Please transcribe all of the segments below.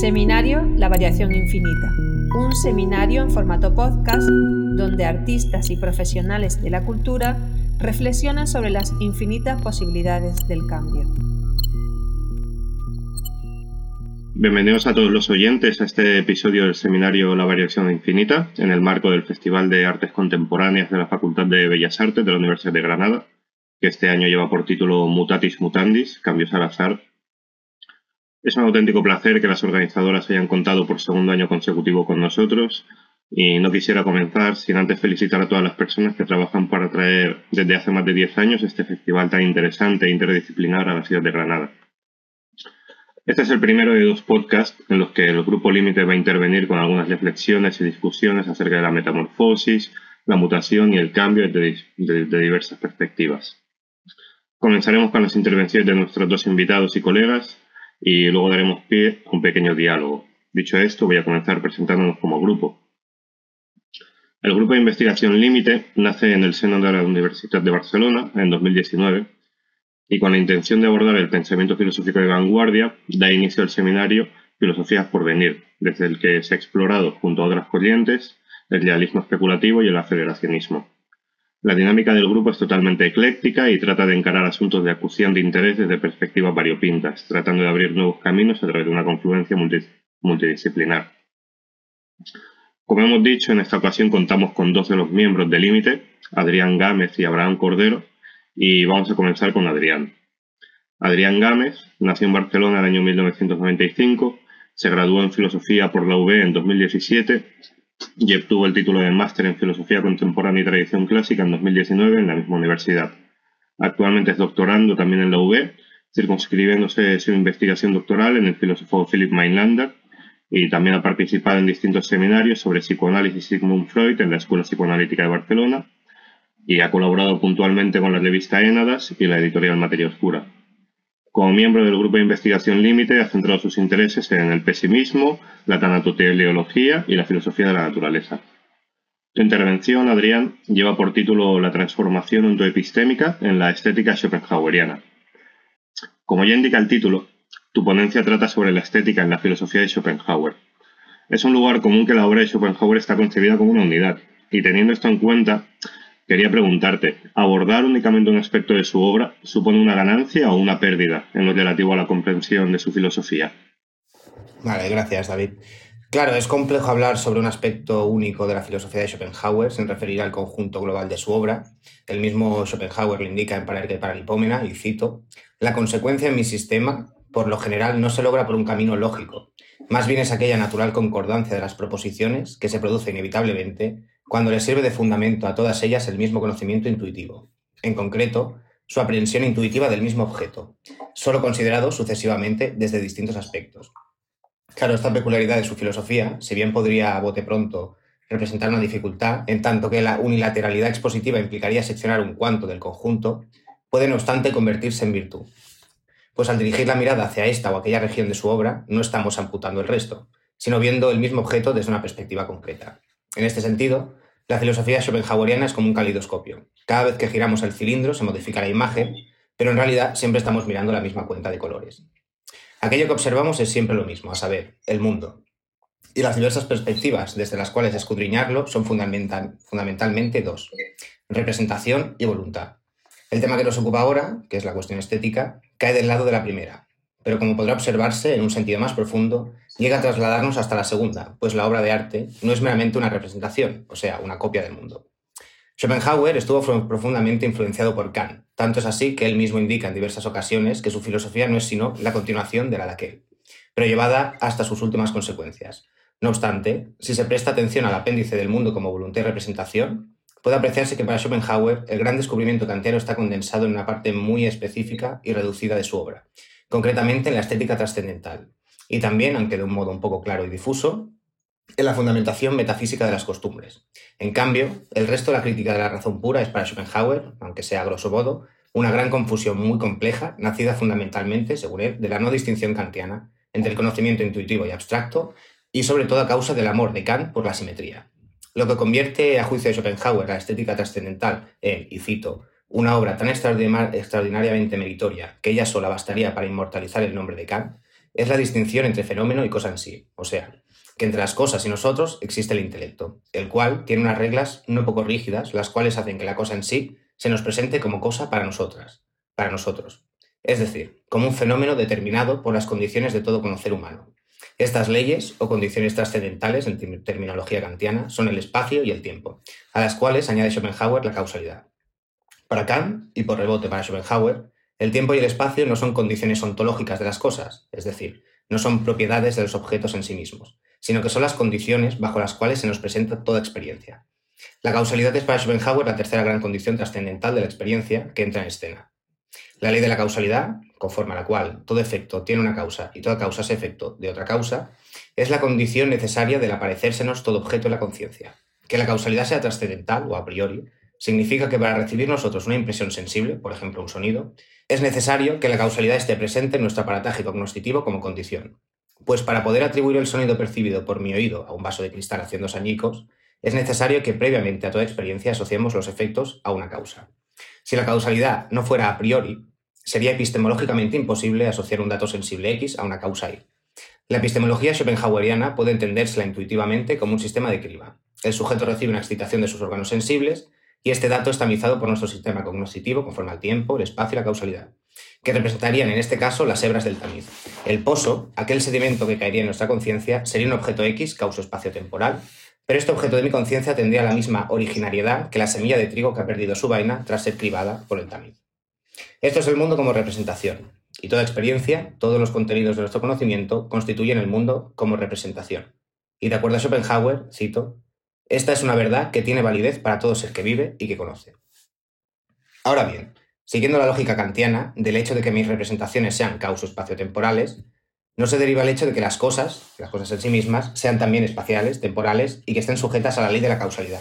Seminario La Variación Infinita, un seminario en formato podcast donde artistas y profesionales de la cultura reflexionan sobre las infinitas posibilidades del cambio. Bienvenidos a todos los oyentes a este episodio del seminario La Variación Infinita, en el marco del Festival de Artes Contemporáneas de la Facultad de Bellas Artes de la Universidad de Granada, que este año lleva por título Mutatis Mutandis, Cambios al Azar, es un auténtico placer que las organizadoras hayan contado por segundo año consecutivo con nosotros y no quisiera comenzar sin antes felicitar a todas las personas que trabajan para traer desde hace más de 10 años este festival tan interesante e interdisciplinar a la ciudad de Granada. Este es el primero de dos podcasts en los que el Grupo Límite va a intervenir con algunas reflexiones y discusiones acerca de la metamorfosis, la mutación y el cambio desde diversas perspectivas. Comenzaremos con las intervenciones de nuestros dos invitados y colegas, y luego daremos pie a un pequeño diálogo. Dicho esto, voy a comenzar presentándonos como grupo. El Grupo de Investigación Límite nace en el seno de la Universidad de Barcelona en 2019 y con la intención de abordar el pensamiento filosófico de vanguardia da inicio al seminario Filosofías por Venir, desde el que se ha explorado junto a otras corrientes el realismo especulativo y el aceleracionismo. La dinámica del grupo es totalmente ecléctica y trata de encarar asuntos de acusión de interés desde perspectivas variopintas, tratando de abrir nuevos caminos a través de una confluencia multidisciplinar. Como hemos dicho, en esta ocasión contamos con dos de los miembros del Límite, Adrián Gámez y Abraham Cordero, y vamos a comenzar con Adrián. Adrián Gámez nació en Barcelona en el año 1995, se graduó en Filosofía por la UB en 2017 y obtuvo el título de máster en Filosofía Contemporánea y Tradición Clásica en 2019 en la misma universidad. Actualmente es doctorando también en la UB, circunscribiéndose su investigación doctoral en el filósofo Philip Mainlander y también ha participado en distintos seminarios sobre psicoanálisis y Sigmund Freud en la Escuela Psicoanalítica de Barcelona y ha colaborado puntualmente con la revista Énadas y la editorial Materia Oscura. Como miembro del Grupo de Investigación Límite, ha centrado sus intereses en el pesimismo, la tanatoteleología y la filosofía de la naturaleza. Tu intervención, Adrián, lleva por título La transformación ontoepistémica en la estética schopenhaueriana. Como ya indica el título, tu ponencia trata sobre la estética en la filosofía de Schopenhauer. Es un lugar común que la obra de Schopenhauer está concebida como una unidad, y teniendo esto en cuenta, Quería preguntarte, ¿abordar únicamente un aspecto de su obra supone una ganancia o una pérdida en lo relativo a la comprensión de su filosofía? Vale, gracias David. Claro, es complejo hablar sobre un aspecto único de la filosofía de Schopenhauer sin referir al conjunto global de su obra. El mismo Schopenhauer lo indica en Paralipómena, y cito, la consecuencia en mi sistema, por lo general, no se logra por un camino lógico. Más bien es aquella natural concordancia de las proposiciones que se produce inevitablemente cuando le sirve de fundamento a todas ellas el mismo conocimiento intuitivo, en concreto, su aprehensión intuitiva del mismo objeto, solo considerado sucesivamente desde distintos aspectos. Claro, esta peculiaridad de su filosofía, si bien podría a bote pronto representar una dificultad, en tanto que la unilateralidad expositiva implicaría seccionar un cuanto del conjunto, puede no obstante convertirse en virtud. Pues al dirigir la mirada hacia esta o aquella región de su obra, no estamos amputando el resto, sino viendo el mismo objeto desde una perspectiva concreta. En este sentido, la filosofía schopenhaueriana es como un calidoscopio. Cada vez que giramos el cilindro se modifica la imagen, pero en realidad siempre estamos mirando la misma cuenta de colores. Aquello que observamos es siempre lo mismo, a saber, el mundo. Y las diversas perspectivas desde las cuales escudriñarlo son fundamentalmente dos, representación y voluntad. El tema que nos ocupa ahora, que es la cuestión estética, cae del lado de la primera, pero como podrá observarse en un sentido más profundo, llega a trasladarnos hasta la segunda, pues la obra de arte no es meramente una representación, o sea, una copia del mundo. Schopenhauer estuvo profundamente influenciado por Kant, tanto es así que él mismo indica en diversas ocasiones que su filosofía no es sino la continuación de la de aquel, pero llevada hasta sus últimas consecuencias. No obstante, si se presta atención al apéndice del mundo como voluntad y representación, puede apreciarse que para Schopenhauer el gran descubrimiento kantiano está condensado en una parte muy específica y reducida de su obra, concretamente en la estética trascendental, y también, aunque de un modo un poco claro y difuso, en la fundamentación metafísica de las costumbres. En cambio, el resto de la crítica de la razón pura es para Schopenhauer, aunque sea a grosso modo, una gran confusión muy compleja, nacida fundamentalmente, según él, de la no distinción kantiana entre el conocimiento intuitivo y abstracto, y sobre todo a causa del amor de Kant por la simetría. Lo que convierte, a juicio de Schopenhauer, la estética trascendental en, y cito, una obra tan extraordinariamente meritoria que ella sola bastaría para inmortalizar el nombre de Kant, es la distinción entre fenómeno y cosa en sí, o sea, que entre las cosas y nosotros existe el intelecto, el cual tiene unas reglas no poco rígidas, las cuales hacen que la cosa en sí se nos presente como cosa para nosotras, para nosotros, es decir, como un fenómeno determinado por las condiciones de todo conocer humano. Estas leyes o condiciones trascendentales en terminología kantiana son el espacio y el tiempo, a las cuales añade Schopenhauer la causalidad. Para Kant, y por rebote para Schopenhauer, el tiempo y el espacio no son condiciones ontológicas de las cosas, es decir, no son propiedades de los objetos en sí mismos, sino que son las condiciones bajo las cuales se nos presenta toda experiencia. La causalidad es para Schopenhauer la tercera gran condición trascendental de la experiencia que entra en escena. La ley de la causalidad, conforme a la cual todo efecto tiene una causa y toda causa es efecto de otra causa, es la condición necesaria del aparecérsenos todo objeto en la conciencia. Que la causalidad sea trascendental o a priori significa que para recibir nosotros una impresión sensible, por ejemplo un sonido, es necesario que la causalidad esté presente en nuestro aparataje cognoscitivo como condición. Pues para poder atribuir el sonido percibido por mi oído a un vaso de cristal haciendo añicos, es necesario que previamente a toda experiencia asociemos los efectos a una causa. Si la causalidad no fuera a priori, sería epistemológicamente imposible asociar un dato sensible X a una causa Y. La epistemología schopenhaueriana puede entendérsela intuitivamente como un sistema de criba. El sujeto recibe una excitación de sus órganos sensibles y este dato es tamizado por nuestro sistema cognoscitivo conforme al tiempo, el espacio y la causalidad, que representarían en este caso las hebras del tamiz. El pozo, aquel sedimento que caería en nuestra conciencia, sería un objeto X, causa espacio-temporal, pero este objeto de mi conciencia tendría la misma originariedad que la semilla de trigo que ha perdido su vaina tras ser cribada por el tamiz. Esto es el mundo como representación, y toda experiencia, todos los contenidos de nuestro conocimiento constituyen el mundo como representación. Y de acuerdo a Schopenhauer, cito, esta es una verdad que tiene validez para todo ser que vive y que conoce. Ahora bien, siguiendo la lógica kantiana del hecho de que mis representaciones sean causos espaciotemporales, no se deriva el hecho de que las cosas, las cosas en sí mismas, sean también espaciales, temporales y que estén sujetas a la ley de la causalidad.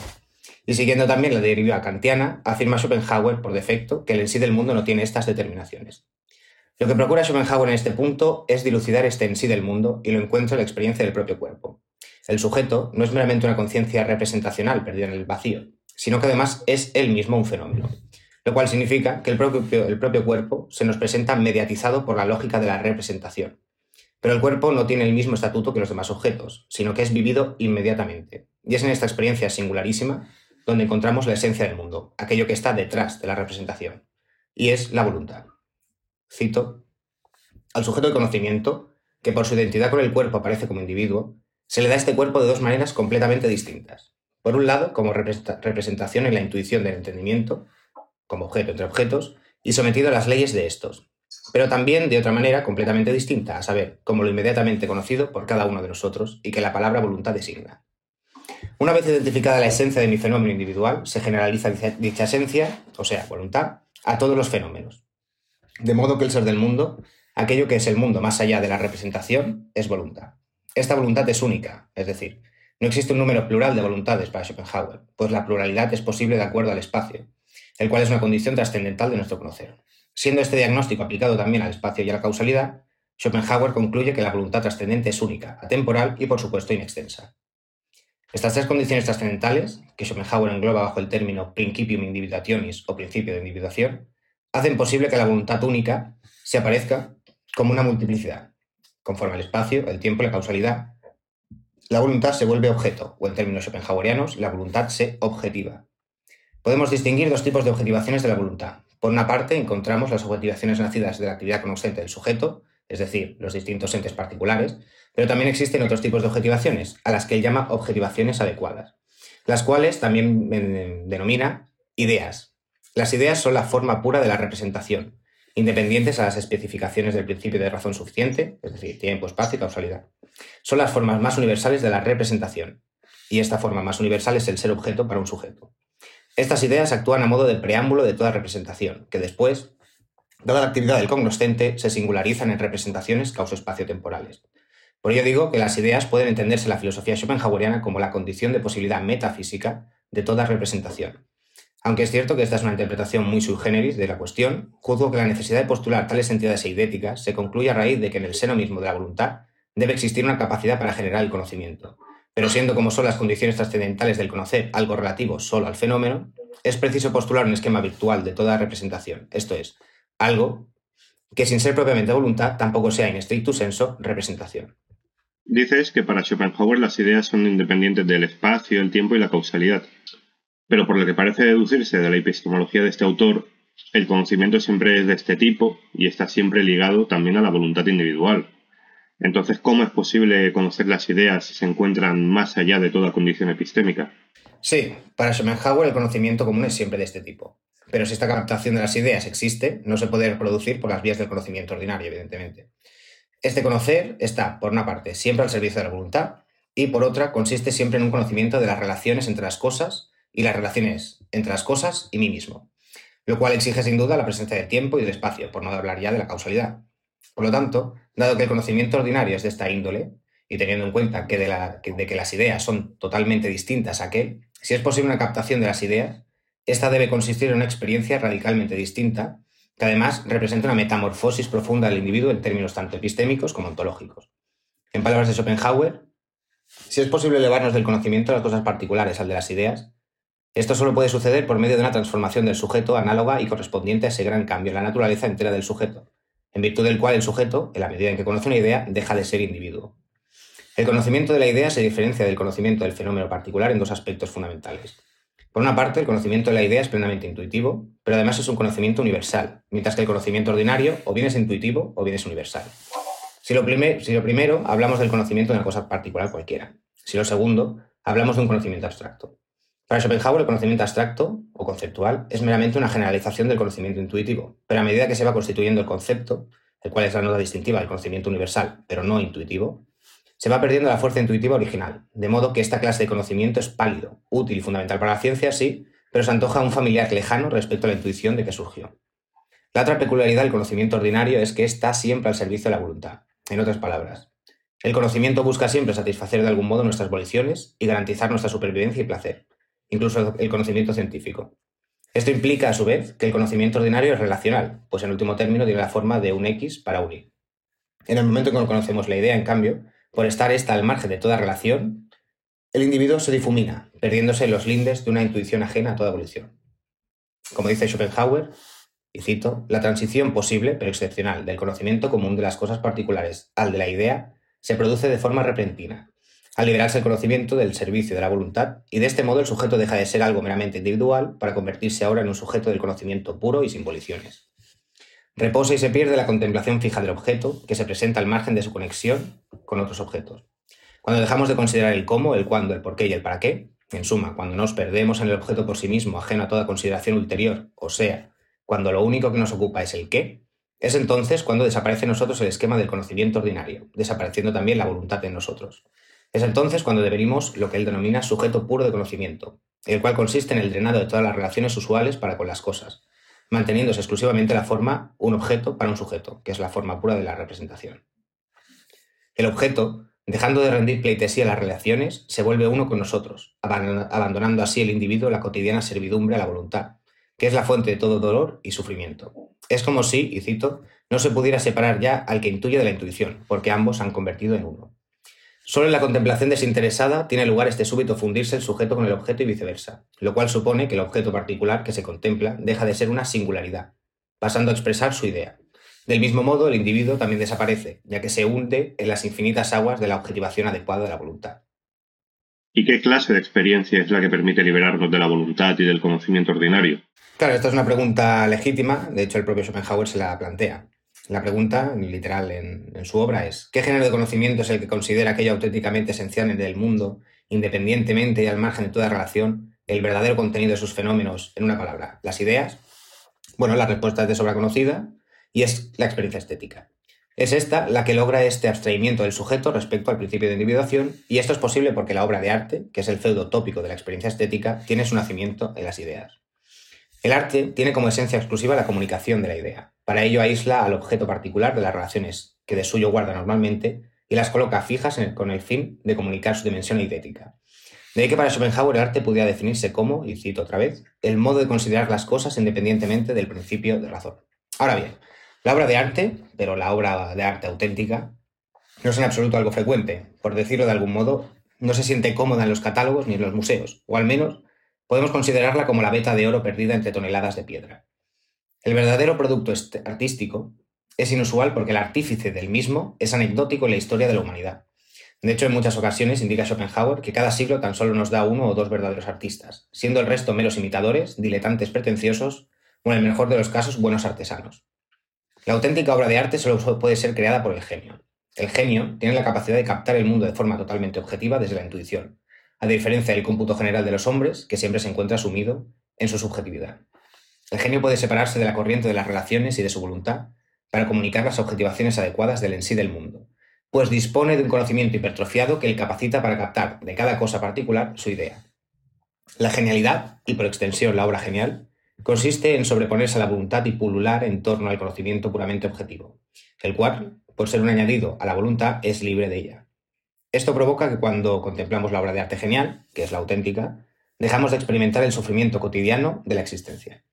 Y siguiendo también la deriva kantiana, afirma Schopenhauer por defecto que el en sí del mundo no tiene estas determinaciones. Lo que procura Schopenhauer en este punto es dilucidar este en sí del mundo y lo encuentra en la experiencia del propio cuerpo. El sujeto no es meramente una conciencia representacional perdida en el vacío, sino que además es él mismo un fenómeno, lo cual significa que el propio, el propio cuerpo se nos presenta mediatizado por la lógica de la representación. Pero el cuerpo no tiene el mismo estatuto que los demás objetos, sino que es vivido inmediatamente. Y es en esta experiencia singularísima donde encontramos la esencia del mundo, aquello que está detrás de la representación, y es la voluntad. Cito, al sujeto de conocimiento, que por su identidad con el cuerpo aparece como individuo, se le da este cuerpo de dos maneras completamente distintas. Por un lado, como representación en la intuición del entendimiento, como objeto entre objetos, y sometido a las leyes de estos, pero también de otra manera completamente distinta, a saber, como lo inmediatamente conocido por cada uno de nosotros y que la palabra voluntad designa. Una vez identificada la esencia de mi fenómeno individual, se generaliza dicha esencia, o sea, voluntad, a todos los fenómenos. De modo que el ser del mundo, aquello que es el mundo más allá de la representación, es voluntad. Esta voluntad es única, es decir, no existe un número plural de voluntades para Schopenhauer, pues la pluralidad es posible de acuerdo al espacio, el cual es una condición trascendental de nuestro conocer. Siendo este diagnóstico aplicado también al espacio y a la causalidad, Schopenhauer concluye que la voluntad trascendente es única, atemporal y por supuesto inextensa. Estas tres condiciones trascendentales, que Schopenhauer engloba bajo el término principium individuationis o principio de individuación, hacen posible que la voluntad única se aparezca como una multiplicidad, Conforme al espacio, el tiempo y la causalidad, la voluntad se vuelve objeto, o en términos schopenhauerianos, la voluntad se objetiva. Podemos distinguir dos tipos de objetivaciones de la voluntad. Por una parte, encontramos las objetivaciones nacidas de la actividad conocente del sujeto, es decir, los distintos entes particulares, pero también existen otros tipos de objetivaciones, a las que él llama objetivaciones adecuadas, las cuales también eh, denomina ideas. Las ideas son la forma pura de la representación, independientes a las especificaciones del principio de razón suficiente, es decir, tiempo, espacio y causalidad. Son las formas más universales de la representación, y esta forma más universal es el ser objeto para un sujeto. Estas ideas actúan a modo de preámbulo de toda representación, que después, dada la actividad del cognoscente, se singularizan en representaciones causo-espacio-temporales. Por ello digo que las ideas pueden entenderse en la filosofía schopenhaueriana como la condición de posibilidad metafísica de toda representación, aunque es cierto que esta es una interpretación muy subgéneris de la cuestión, juzgo que la necesidad de postular tales entidades eidéticas se concluye a raíz de que en el seno mismo de la voluntad debe existir una capacidad para generar el conocimiento. Pero siendo como son las condiciones trascendentales del conocer algo relativo solo al fenómeno, es preciso postular un esquema virtual de toda representación, esto es, algo que sin ser propiamente voluntad tampoco sea en estricto senso representación. Dices que para Schopenhauer las ideas son independientes del espacio, el tiempo y la causalidad. Pero por lo que parece deducirse de la epistemología de este autor, el conocimiento siempre es de este tipo y está siempre ligado también a la voluntad individual. Entonces, ¿cómo es posible conocer las ideas si se encuentran más allá de toda condición epistémica? Sí, para Schopenhauer el conocimiento común es siempre de este tipo. Pero si esta captación de las ideas existe, no se puede reproducir por las vías del conocimiento ordinario, evidentemente. Este conocer está, por una parte, siempre al servicio de la voluntad y, por otra, consiste siempre en un conocimiento de las relaciones entre las cosas y las relaciones entre las cosas y mí mismo, lo cual exige sin duda la presencia del tiempo y del espacio, por no hablar ya de la causalidad. Por lo tanto, dado que el conocimiento ordinario es de esta índole, y teniendo en cuenta que de, que las ideas son totalmente distintas a aquel, si es posible una captación de las ideas, esta debe consistir en una experiencia radicalmente distinta, que además representa una metamorfosis profunda del individuo en términos tanto epistémicos como ontológicos. En palabras de Schopenhauer, si es posible elevarnos del conocimiento de las cosas particulares al de las ideas, esto solo puede suceder por medio de una transformación del sujeto análoga y correspondiente a ese gran cambio en la naturaleza entera del sujeto, en virtud del cual el sujeto, en la medida en que conoce una idea, deja de ser individuo. El conocimiento de la idea se diferencia del conocimiento del fenómeno particular en dos aspectos fundamentales. Por una parte, el conocimiento de la idea es plenamente intuitivo, pero además es un conocimiento universal, mientras que el conocimiento ordinario o bien es intuitivo o bien es universal. Si lo, si lo primero, hablamos del conocimiento de una cosa particular cualquiera. Si lo segundo, hablamos de un conocimiento abstracto. Para Schopenhauer, el conocimiento abstracto o conceptual es meramente una generalización del conocimiento intuitivo, pero a medida que se va constituyendo el concepto, el cual es la nota distintiva del conocimiento universal, pero no intuitivo, se va perdiendo la fuerza intuitiva original, de modo que esta clase de conocimiento es pálido, útil y fundamental para la ciencia, sí, pero se antoja un familiar lejano respecto a la intuición de que surgió. La otra peculiaridad del conocimiento ordinario es que está siempre al servicio de la voluntad. En otras palabras, el conocimiento busca siempre satisfacer de algún modo nuestras voliciones y garantizar nuestra supervivencia y placer, incluso el conocimiento científico. Esto implica, a su vez, que el conocimiento ordinario es relacional, pues en último término tiene la forma de un X para un Y. En el momento en que conocemos la idea, en cambio, por estar esta al margen de toda relación, el individuo se difumina, perdiéndose en los lindes de una intuición ajena a toda evolución. Como dice Schopenhauer, y cito, la transición posible, pero excepcional, del conocimiento común de las cosas particulares al de la idea se produce de forma repentina, al liberarse el conocimiento del servicio de la voluntad, y de este modo el sujeto deja de ser algo meramente individual para convertirse ahora en un sujeto del conocimiento puro y sin voliciones. Reposa y se pierde la contemplación fija del objeto, que se presenta al margen de su conexión con otros objetos. Cuando dejamos de considerar el cómo, el cuándo, el por qué y el para qué, en suma, cuando nos perdemos en el objeto por sí mismo, ajeno a toda consideración ulterior, o sea, cuando lo único que nos ocupa es el qué, es entonces cuando desaparece en nosotros el esquema del conocimiento ordinario, desapareciendo también la voluntad en nosotros. Es entonces cuando devenimos lo que él denomina sujeto puro de conocimiento, el cual consiste en el drenado de todas las relaciones usuales para con las cosas, manteniéndose exclusivamente la forma un objeto para un sujeto, que es la forma pura de la representación. El objeto, dejando de rendir pleitesía a las relaciones, se vuelve uno con nosotros, abandonando así el individuo la cotidiana servidumbre a la voluntad, que es la fuente de todo dolor y sufrimiento. Es como si, y cito, no se pudiera separar ya al que intuye de la intuición, porque ambos se han convertido en uno. Solo en la contemplación desinteresada tiene lugar este súbito fundirse el sujeto con el objeto y viceversa, lo cual supone que el objeto particular que se contempla deja de ser una singularidad, pasando a expresar su idea. Del mismo modo, el individuo también desaparece, ya que se hunde en las infinitas aguas de la objetivación adecuada de la voluntad. ¿Y qué clase de experiencia es la que permite liberarnos de la voluntad y del conocimiento ordinario? Claro, esta es una pregunta legítima, de hecho el propio Schopenhauer se la plantea. La pregunta, literal en, su obra, es ¿qué género de conocimiento es el que considera aquello auténticamente esencial en el mundo, independientemente y al margen de toda relación, el verdadero contenido de sus fenómenos, en una palabra, las ideas? Bueno, la respuesta es de sobra conocida y es la experiencia estética. Es esta la que logra este abstraimiento del sujeto respecto al principio de individuación, y esto es posible porque la obra de arte, que es el feudo tópico de la experiencia estética, tiene su nacimiento en las ideas. El arte tiene como esencia exclusiva la comunicación de la idea. Para ello aísla al objeto particular de las relaciones que de suyo guarda normalmente y las coloca fijas con el fin de comunicar su dimensión idética. De ahí que para Schopenhauer el arte pudiera definirse como, y cito otra vez, el modo de considerar las cosas independientemente del principio de razón. Ahora bien, la obra de arte, pero la obra de arte auténtica, no es en absoluto algo frecuente. Por decirlo de algún modo, no se siente cómoda en los catálogos ni en los museos, o al menos podemos considerarla como la veta de oro perdida entre toneladas de piedra. El verdadero producto artístico es inusual porque el artífice del mismo es anecdótico en la historia de la humanidad. De hecho, en muchas ocasiones indica Schopenhauer que cada siglo tan solo nos da uno o dos verdaderos artistas, siendo el resto meros imitadores, diletantes pretenciosos o, en el mejor de los casos, buenos artesanos. La auténtica obra de arte solo puede ser creada por el genio. El genio tiene la capacidad de captar el mundo de forma totalmente objetiva desde la intuición, a diferencia del cómputo general de los hombres, que siempre se encuentra sumido en su subjetividad. El genio puede separarse de la corriente de las relaciones y de su voluntad para comunicar las objetivaciones adecuadas del en sí del mundo, pues dispone de un conocimiento hipertrofiado que le capacita para captar de cada cosa particular su idea. La genialidad, y por extensión la obra genial, consiste en sobreponerse a la voluntad y pulular en torno al conocimiento puramente objetivo, el cual, por ser un añadido a la voluntad, es libre de ella. Esto provoca que cuando contemplamos la obra de arte genial, que es la auténtica, dejamos de experimentar el sufrimiento cotidiano de la existencia.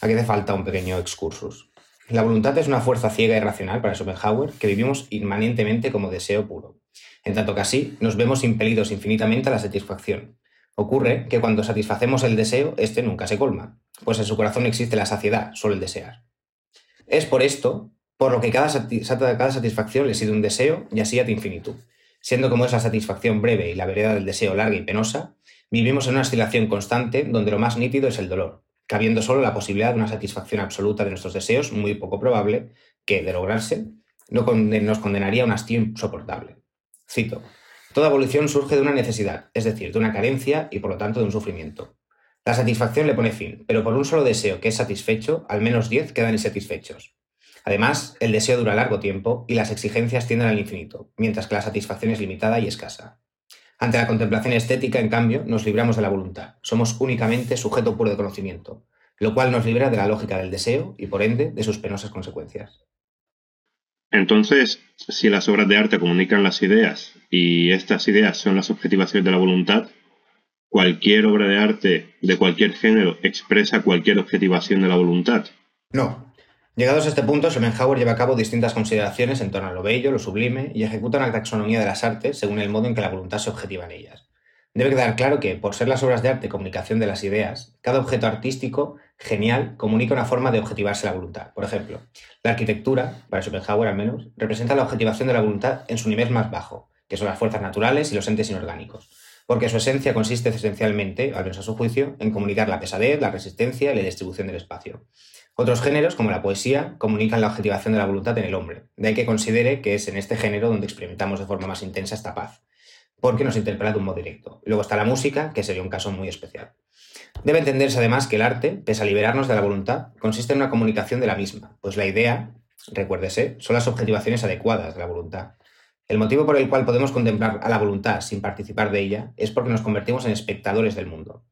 Aquí hace falta un pequeño excursus. La voluntad es una fuerza ciega y racional para Schopenhauer que vivimos inmanentemente como deseo puro, en tanto que así nos vemos impelidos infinitamente a la satisfacción. Ocurre que cuando satisfacemos el deseo, este nunca se colma, pues en su corazón existe la saciedad, solo el desear. Es por esto por lo que cada, cada satisfacción le sigue un deseo y así ad infinitum. Siendo como es la satisfacción breve y la vereda del deseo larga y penosa, vivimos en una oscilación constante donde lo más nítido es el dolor, cabiendo solo la posibilidad de una satisfacción absoluta de nuestros deseos, muy poco probable, que, de lograrse, no nos condenaría a un hastío insoportable. Cito, Toda evolución surge de una necesidad, es decir, de una carencia y por lo tanto de un sufrimiento. La satisfacción le pone fin, pero por un solo deseo que es satisfecho, al menos 10 quedan insatisfechos. Además, el deseo dura largo tiempo y las exigencias tienden al infinito, mientras que la satisfacción es limitada y escasa. Ante la contemplación estética, en cambio, nos libramos de la voluntad. Somos únicamente sujeto puro de conocimiento, lo cual nos libra de la lógica del deseo y, por ende, de sus penosas consecuencias. Entonces, si las obras de arte comunican las ideas y estas ideas son las objetivaciones de la voluntad, cualquier obra de arte de cualquier género expresa cualquier objetivación de la voluntad. No, Llegados a este punto, Schopenhauer lleva a cabo distintas consideraciones en torno a lo bello, lo sublime, y ejecuta una taxonomía de las artes según el modo en que la voluntad se objetiva en ellas. Debe quedar claro que, por ser las obras de arte comunicación de las ideas, cada objeto artístico genial comunica una forma de objetivarse la voluntad. Por ejemplo, la arquitectura, para Schopenhauer al menos, representa la objetivación de la voluntad en su nivel más bajo, que son las fuerzas naturales y los entes inorgánicos, porque su esencia consiste esencialmente, al menos a su juicio, en comunicar la pesadez, la resistencia y la distribución del espacio. Otros géneros, como la poesía, comunican la objetivación de la voluntad en el hombre, de ahí que considere que es en este género donde experimentamos de forma más intensa esta paz, porque nos interpela de un modo directo. Luego está la música, que sería un caso muy especial. Debe entenderse además que el arte, pese a liberarnos de la voluntad, consiste en una comunicación de la misma, pues la idea, recuérdese, son las objetivaciones adecuadas de la voluntad. El motivo por el cual podemos contemplar a la voluntad sin participar de ella es porque nos convertimos en espectadores del mundo.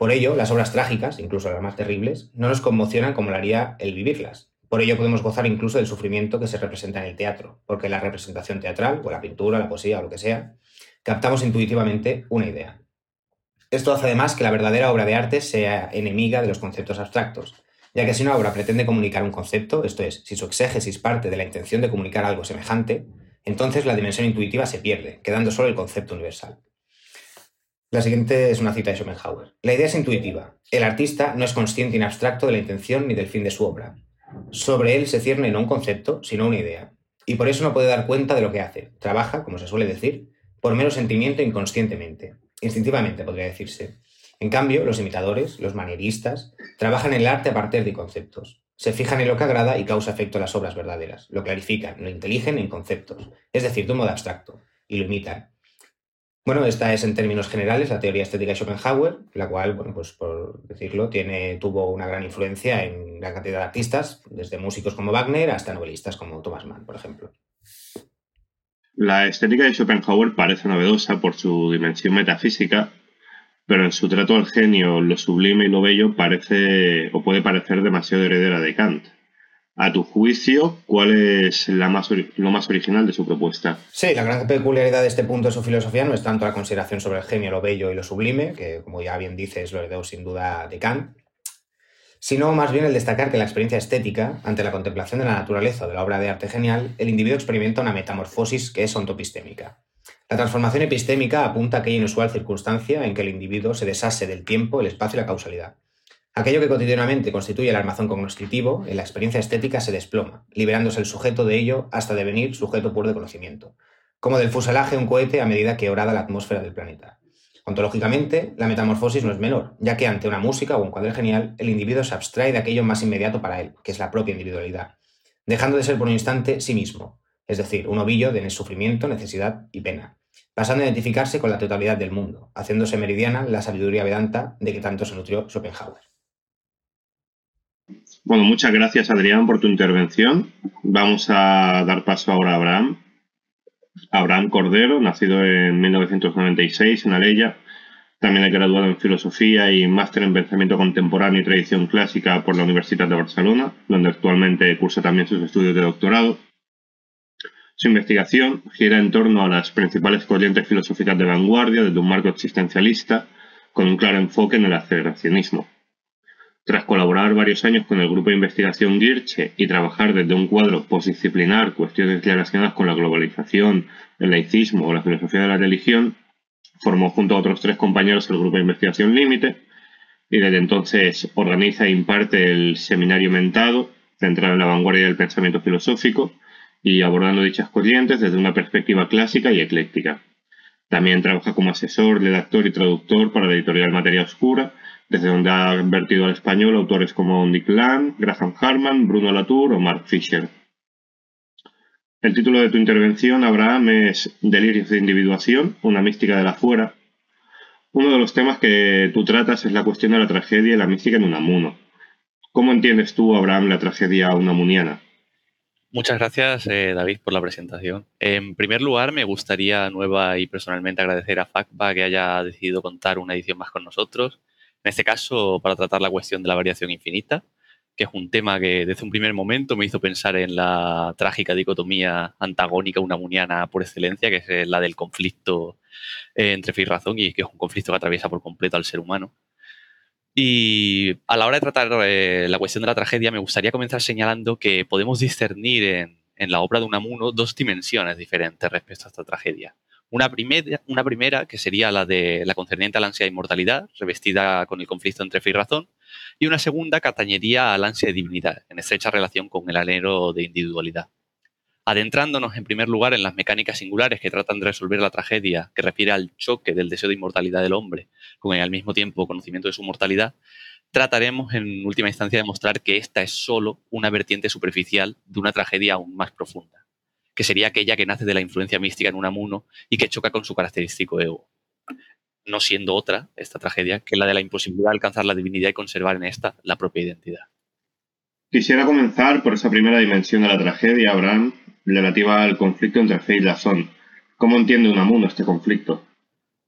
Por ello, las obras trágicas, incluso las más terribles, no nos conmocionan como lo haría el vivirlas. Por ello podemos gozar incluso del sufrimiento que se representa en el teatro, porque la representación teatral, o la pintura, la poesía, o lo que sea, captamos intuitivamente una idea. Esto hace además que la verdadera obra de arte sea enemiga de los conceptos abstractos, ya que si una obra pretende comunicar un concepto, esto es, si su exégesis parte de la intención de comunicar algo semejante, entonces la dimensión intuitiva se pierde, quedando solo el concepto universal. La siguiente es una cita de Schopenhauer. La idea es intuitiva. El artista no es consciente in abstracto de la intención ni del fin de su obra. Sobre él se cierne no un concepto, sino una idea. Y por eso no puede dar cuenta de lo que hace. Trabaja, como se suele decir, por mero sentimiento inconscientemente. Instintivamente, podría decirse. En cambio, los imitadores, los manieristas, trabajan el arte a partir de conceptos. Se fijan en lo que agrada y causa efecto a las obras verdaderas. Lo clarifican, lo inteligen en conceptos, es decir, de un modo abstracto, y lo imitan. Bueno, esta es en términos generales la teoría estética de Schopenhauer, la cual, bueno, pues por decirlo, tiene, tuvo una gran influencia en gran cantidad de artistas, desde músicos como Wagner hasta novelistas como Thomas Mann, por ejemplo. La estética de Schopenhauer parece novedosa por su dimensión metafísica, pero en su trato al genio, lo sublime y lo bello parece o puede parecer demasiado heredera de Kant. A tu juicio, ¿cuál es la más lo más original de su propuesta? Sí, la gran peculiaridad de este punto de su filosofía no es tanto la consideración sobre el genio, lo bello y lo sublime, que como ya bien dices, lo heredó sin duda de Kant, sino más bien el destacar que en la experiencia estética, ante la contemplación de la naturaleza o de la obra de arte genial, el individuo experimenta una metamorfosis que es ontopistémica. La transformación epistémica apunta a aquella inusual circunstancia en que el individuo se deshace del tiempo, el espacio y la causalidad Aquello que cotidianamente constituye el armazón cognoscitivo, en la experiencia estética se desploma, liberándose el sujeto de ello hasta devenir sujeto puro de conocimiento, como del fuselaje un cohete a medida que orada la atmósfera del planeta. Ontológicamente, la metamorfosis no es menor, ya que ante una música o un cuadro genial, el individuo se abstrae de aquello más inmediato para él, que es la propia individualidad, dejando de ser por un instante sí mismo, es decir, un ovillo de sufrimiento, necesidad y pena, pasando a identificarse con la totalidad del mundo, haciéndose meridiana la sabiduría vedanta de que tanto se nutrió Schopenhauer. Bueno, muchas gracias Adrián por tu intervención. Vamos a dar paso ahora a Abraham. Abraham Cordero, nacido en 1996 en Aleya, también ha graduado en Filosofía y Máster en Pensamiento Contemporáneo y Tradición Clásica por la Universidad de Barcelona, donde actualmente cursa también sus estudios de doctorado. Su investigación gira en torno a las principales corrientes filosóficas de vanguardia desde un marco existencialista, con un claro enfoque en el aceleracionismo. Tras colaborar varios años con el grupo de investigación Girche y trabajar desde un cuadro postdisciplinar cuestiones relacionadas con la globalización, el laicismo o la filosofía de la religión, formó junto a otros tres compañeros el grupo de investigación Límite y desde entonces organiza e imparte el seminario Mentado, centrado en la vanguardia del pensamiento filosófico y abordando dichas corrientes desde una perspectiva clásica y ecléctica. También trabaja como asesor, redactor y traductor para la editorial Materia Oscura desde donde ha vertido al español autores como Nick Land, Graham Harman, Bruno Latour o Mark Fisher. El título de tu intervención, Abraham, es Delirios de individuación, una mística de la fuera. Uno de los temas que tú tratas es la cuestión de la tragedia y la mística en Unamuno. ¿Cómo entiendes tú, Abraham, la tragedia unamuniana? Muchas gracias, eh, David, por la presentación. En primer lugar, me gustaría nueva y personalmente agradecer a FACBA que haya decidido contar una edición más con nosotros en este caso, para tratar la cuestión de la variación infinita, que es un tema que desde un primer momento me hizo pensar en la trágica dicotomía antagónica unamuniana por excelencia, que es la del conflicto eh, entre fe y razón, y que es un conflicto que atraviesa por completo al ser humano. Y a la hora de tratar eh, la cuestión de la tragedia, me gustaría comenzar señalando que podemos discernir en, en la obra de Unamuno dos dimensiones diferentes respecto a esta tragedia. Una primera, que sería la de la concerniente a la ansia de inmortalidad, revestida con el conflicto entre fe y razón, y una segunda que atañería al ansia de divinidad, en estrecha relación con el anhelo de individualidad. Adentrándonos en primer lugar en las mecánicas singulares que tratan de resolver la tragedia, que refiere al choque del deseo de inmortalidad del hombre con el al mismo tiempo conocimiento de su mortalidad, trataremos en última instancia de mostrar que esta es solo una vertiente superficial de una tragedia aún más profunda que sería aquella que nace de la influencia mística en Unamuno y que choca con su característico ego. No siendo otra, esta tragedia, que la de la imposibilidad de alcanzar la divinidad y conservar en esta la propia identidad. Quisiera comenzar por esa primera dimensión de la tragedia, Abraham, relativa al conflicto entre fe y razón. ¿Cómo entiende Unamuno este conflicto?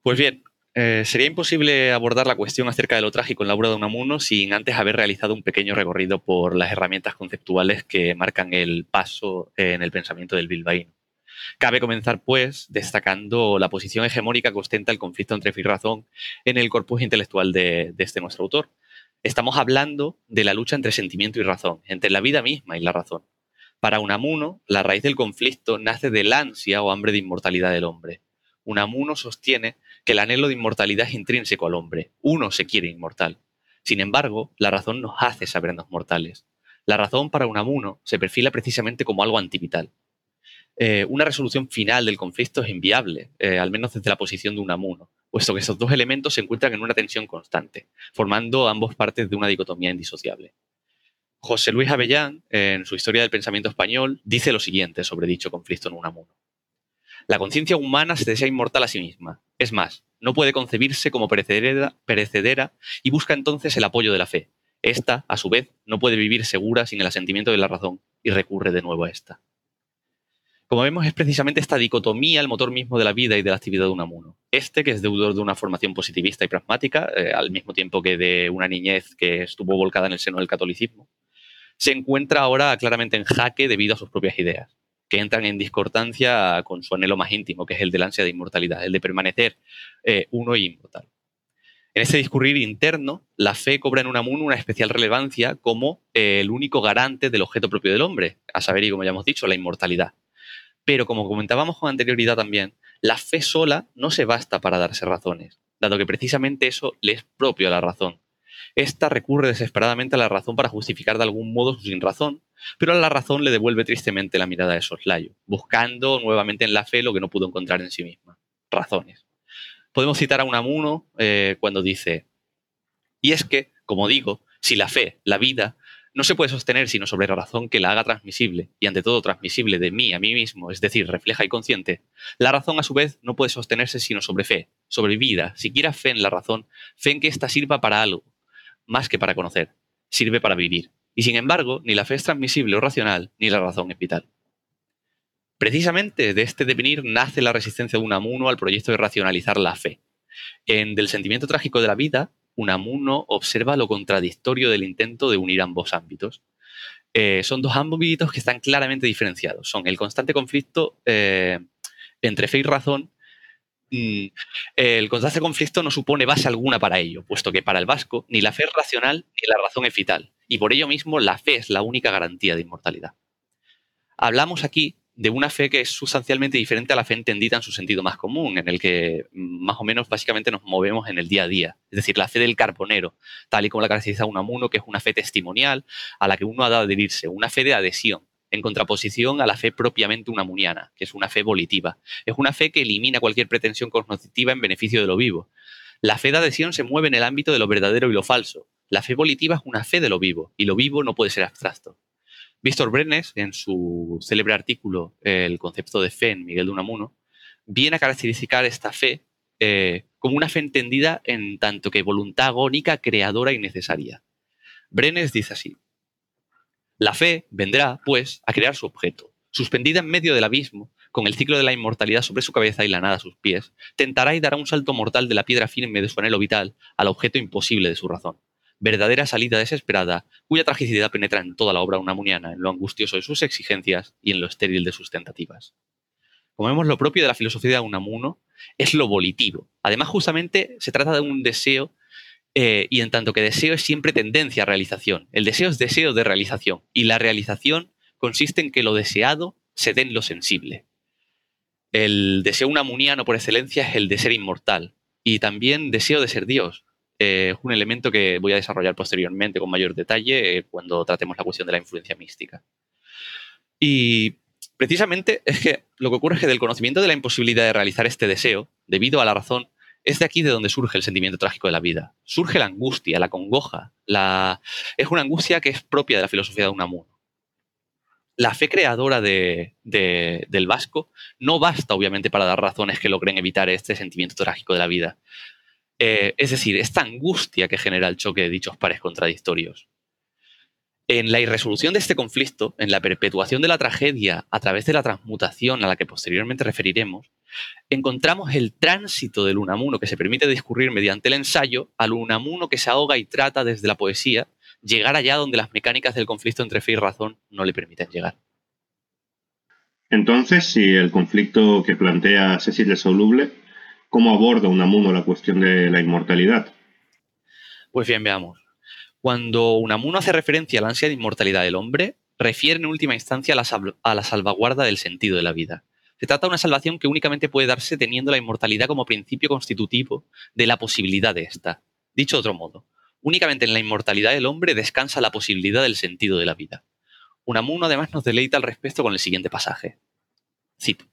Pues bien, eh, sería imposible abordar la cuestión acerca de lo trágico en la obra de Unamuno sin antes haber realizado un pequeño recorrido por las herramientas conceptuales que marcan el paso en el pensamiento del bilbaíno. Cabe comenzar, pues, destacando la posición hegemónica que ostenta el conflicto entre fe y razón en el corpus intelectual de, de este nuestro autor. Estamos hablando de la lucha entre sentimiento y razón, entre la vida misma y la razón. Para Unamuno, la raíz del conflicto nace del ansia o hambre de inmortalidad del hombre. Unamuno sostiene que el anhelo de inmortalidad es intrínseco al hombre. Uno se quiere inmortal. Sin embargo, la razón nos hace sabernos mortales. La razón para Unamuno se perfila precisamente como algo antivital. Eh, una resolución final del conflicto es inviable, eh, al menos desde la posición de Unamuno, puesto que esos dos elementos se encuentran en una tensión constante, formando ambos partes de una dicotomía indisociable. José Luis Avellán, en su Historia del Pensamiento Español, dice lo siguiente sobre dicho conflicto en Unamuno. La conciencia humana se desea inmortal a sí misma. Es más, no puede concebirse como perecedera, y busca entonces el apoyo de la fe. Esta, a su vez, no puede vivir segura sin el asentimiento de la razón y recurre de nuevo a esta. Como vemos, es precisamente esta dicotomía el motor mismo de la vida y de la actividad de Unamuno. Este, que es deudor de una formación positivista y pragmática, eh, al mismo tiempo que de una niñez que estuvo volcada en el seno del catolicismo, se encuentra ahora claramente en jaque debido a sus propias ideas que entran en discordancia con su anhelo más íntimo, que es el del ansia de inmortalidad, el de permanecer eh, uno y inmortal. En este discurrir interno, la fe cobra en Unamuno una especial relevancia como eh, el único garante del objeto propio del hombre, a saber, y como ya hemos dicho, la inmortalidad. Pero como comentábamos con anterioridad también, la fe sola no se basta para darse razones, dado que precisamente eso le es propio a la razón. Esta recurre desesperadamente a la razón para justificar de algún modo su sin razón, pero a la razón le devuelve tristemente la mirada de soslayo, buscando nuevamente en la fe lo que no pudo encontrar en sí misma, razones. Podemos citar a Unamuno eh, cuando dice, y es que, como digo, si la fe, la vida, no se puede sostener sino sobre la razón que la haga transmisible, y ante todo transmisible de mí a mí mismo, es decir, refleja y consciente, la razón a su vez no puede sostenerse sino sobre fe, sobre vida, siquiera fe en la razón, fe en que ésta sirva para algo, más que para conocer, sirve para vivir. Y sin embargo, ni la fe es transmisible o racional, ni la razón es vital. Precisamente de este devenir nace la resistencia de Unamuno al proyecto de racionalizar la fe. En Del sentimiento trágico de la vida, Unamuno observa lo contradictorio del intento de unir ambos ámbitos. Eh, son dos ámbitos que están claramente diferenciados. Son el constante conflicto eh, entre fe y razón. Mm, el constante conflicto no supone base alguna para ello, puesto que para el vasco ni la fe es racional ni la razón es vital, y por ello mismo la fe es la única garantía de inmortalidad. Hablamos aquí de una fe que es sustancialmente diferente a la fe entendida en su sentido más común, en el que mm, más o menos básicamente nos movemos en el día a día. Es decir, la fe del carbonero, tal y como la caracteriza Unamuno, que es una fe testimonial a la que uno ha de adherirse, una fe de adhesión, en contraposición a la fe propiamente unamuniana, que es una fe volitiva. Es una fe que elimina cualquier pretensión cognitiva en beneficio de lo vivo. La fe de adhesión se mueve en el ámbito de lo verdadero y lo falso. La fe volitiva es una fe de lo vivo, y lo vivo no puede ser abstracto. Víctor Brenes, en su célebre artículo El concepto de fe en Miguel de Unamuno, viene a caracterizar esta fe eh, como una fe entendida en tanto que voluntad agónica, creadora y necesaria. Brenes dice así, la fe vendrá, pues, a crear su objeto, suspendida en medio del abismo, con el ciclo de la inmortalidad sobre su cabeza y la nada a sus pies, tentará y dará un salto mortal de la piedra firme de su anhelo vital al objeto imposible de su razón verdadera salida desesperada, cuya tragicidad penetra en toda la obra unamuniana, en lo angustioso de sus exigencias y en lo estéril de sus tentativas. Como vemos, lo propio de la filosofía de Unamuno es lo volitivo. Además, justamente se trata de un deseo, eh, y en tanto que deseo es siempre tendencia a realización. El deseo es deseo de realización, y la realización consiste en que lo deseado se dé en lo sensible. El deseo unamuniano por excelencia es el de ser inmortal, y también deseo de ser Dios, eh, es un elemento que voy a desarrollar posteriormente con mayor detalle eh, cuando tratemos la cuestión de la influencia mística. Y precisamente es que lo que ocurre es que del conocimiento de la imposibilidad de realizar este deseo, debido a la razón, es de aquí de donde surge el sentimiento trágico de la vida. Surge la angustia, la congoja. La... Es una angustia que es propia de la filosofía de Unamuno. La fe creadora del vasco no basta, obviamente, para dar razones que logren evitar este sentimiento trágico de la vida. Eh, es decir, esta angustia que genera el choque de dichos pares contradictorios. En la irresolución de este conflicto, en la perpetuación de la tragedia a través de la transmutación a la que posteriormente referiremos, encontramos el tránsito del Unamuno que se permite discurrir mediante el ensayo al Unamuno que se ahoga y trata desde la poesía llegar allá donde las mecánicas del conflicto entre fe y razón no le permiten llegar. Entonces, si el conflicto que plantea Cecilia Soluble ¿Cómo aborda Unamuno la cuestión de la inmortalidad? Pues bien, veamos. Cuando Unamuno hace referencia a la ansia de inmortalidad del hombre, refiere en última instancia a la, salvaguarda del sentido de la vida. Se trata de una salvación que únicamente puede darse teniendo la inmortalidad como principio constitutivo de la posibilidad de esta. Dicho de otro modo, únicamente en la inmortalidad del hombre descansa la posibilidad del sentido de la vida. Unamuno además nos deleita al respecto con el siguiente pasaje. Cito.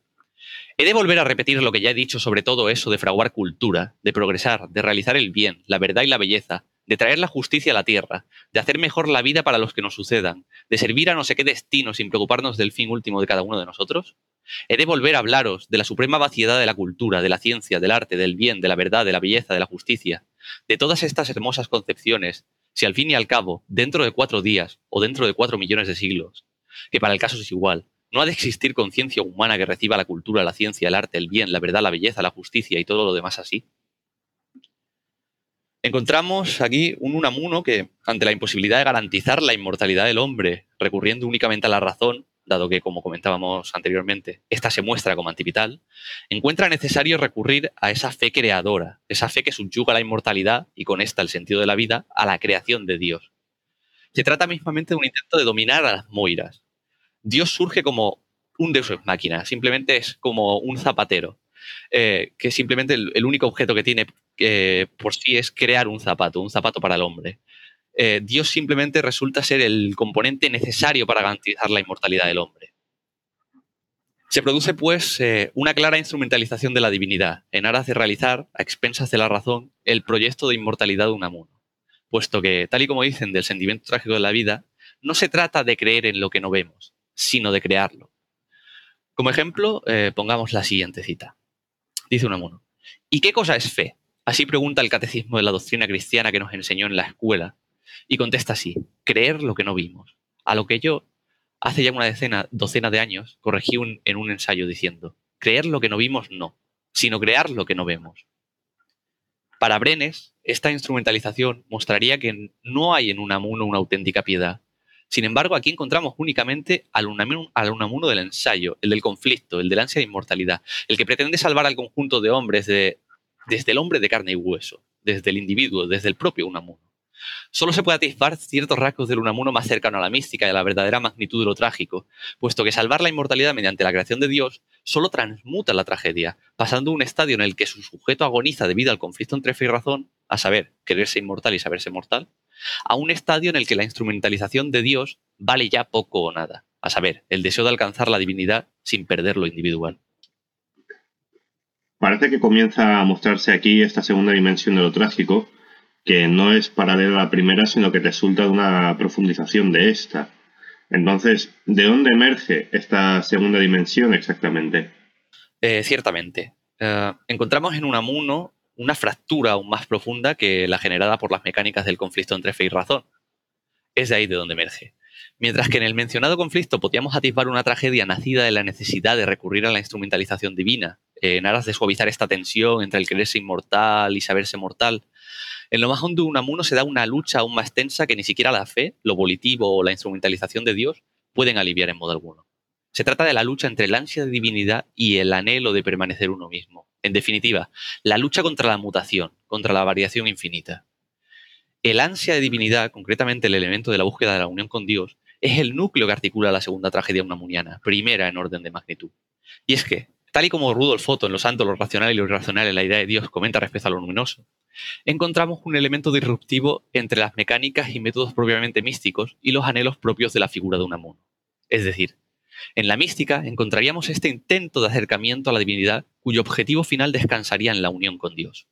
He de volver a repetir lo que ya he dicho sobre todo eso de fraguar cultura, de progresar, de realizar el bien, la verdad y la belleza, de traer la justicia a la tierra, de hacer mejor la vida para los que nos sucedan, de servir a no sé qué destino sin preocuparnos del fin último de cada uno de nosotros? He de volver a hablaros de la suprema vaciedad de la cultura, de la ciencia, del arte, del bien, de la verdad, de la belleza, de la justicia, de todas estas hermosas concepciones, si al fin y al cabo, dentro de cuatro días o dentro de cuatro millones de siglos, que para el caso es igual, no ha de existir conciencia humana que reciba la cultura, la ciencia, el arte, el bien, la verdad, la belleza, la justicia y todo lo demás así. Encontramos aquí un Unamuno que, ante la imposibilidad de garantizar la inmortalidad del hombre, recurriendo únicamente a la razón, dado que, como comentábamos anteriormente, esta se muestra como antivital, encuentra necesario recurrir a esa fe creadora, esa fe que subyuga la inmortalidad y con esta el sentido de la vida a la creación de Dios. Se trata mismamente de un intento de dominar a las moiras, Dios surge como un deus ex máquina, simplemente es como un zapatero, eh, que simplemente el, único objeto que tiene eh, por sí es crear un zapato, un zapato para el hombre. Eh, Dios simplemente resulta ser el componente necesario para garantizar la inmortalidad del hombre. Se produce, pues, eh, una clara instrumentalización de la divinidad, en aras de realizar, a expensas de la razón, el proyecto de inmortalidad de Unamuno. Puesto que, tal y como dicen del sentimiento trágico de la vida, no se trata de creer en lo que no vemos, sino de crearlo. Como ejemplo, eh, pongamos la siguiente cita. Dice Unamuno, ¿y qué cosa es fe? Así pregunta el catecismo de la doctrina cristiana que nos enseñó en la escuela, y contesta así, creer lo que no vimos. A lo que yo, hace ya una decena, docena de años, corregí en un ensayo diciendo, creer lo que no vimos no, sino crear lo que no vemos. Para Brenes, esta instrumentalización mostraría que no hay en Unamuno una auténtica piedad. Sin embargo, aquí encontramos únicamente al Unamuno, del ensayo, el del conflicto, el del ansia de inmortalidad, el que pretende salvar al conjunto de hombres de, desde el hombre de carne y hueso, desde el individuo, desde el propio Unamuno. Solo se puede atisbar ciertos rasgos del Unamuno más cercano a la mística y a la verdadera magnitud de lo trágico, puesto que salvar la inmortalidad mediante la creación de Dios solo transmuta la tragedia, pasando un estadio en el que su sujeto agoniza debido al conflicto entre fe y razón, a saber, quererse inmortal y saberse mortal, a un estadio en el que la instrumentalización de Dios vale ya poco o nada, a saber, el deseo de alcanzar la divinidad sin perder lo individual. Parece que comienza a mostrarse aquí esta segunda dimensión de lo trágico, que no es paralela a la primera, sino que resulta de una profundización de esta. Entonces, ¿de dónde emerge esta segunda dimensión exactamente? Eh, ciertamente. Eh, encontramos en Unamuno una fractura aún más profunda que la generada por las mecánicas del conflicto entre fe y razón. Es de ahí de donde emerge. Mientras que en el mencionado conflicto podíamos atisbar una tragedia nacida de la necesidad de recurrir a la instrumentalización divina, en aras de suavizar esta tensión entre el quererse inmortal y saberse mortal, en lo más hondo de Unamuno se da una lucha aún más tensa que ni siquiera la fe, lo volitivo o la instrumentalización de Dios pueden aliviar en modo alguno. Se trata de la lucha entre el ansia de divinidad y el anhelo de permanecer uno mismo. En definitiva, la lucha contra la mutación, contra la variación infinita. El ansia de divinidad, concretamente el elemento de la búsqueda de la unión con Dios, es el núcleo que articula la segunda tragedia unamuniana, primera en orden de magnitud. Y es que, tal y como Rudolf Otto en Los Santos, lo racional y lo irracional en la idea de Dios comenta respecto a lo luminoso, encontramos un elemento disruptivo entre las mecánicas y métodos propiamente místicos y los anhelos propios de la figura de Unamuno. Es decir, en la mística encontraríamos este intento de acercamiento a la divinidad cuyo objetivo final descansaría en la unión con Dios.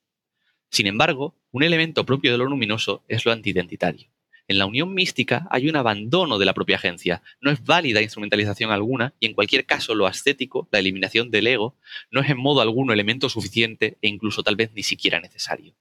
Sin embargo, un elemento propio de lo luminoso es lo antidentitario. En la unión mística hay un abandono de la propia agencia, no es válida instrumentalización alguna y en cualquier caso lo ascético, la eliminación del ego, no es en modo alguno elemento suficiente e incluso tal vez ni siquiera necesario.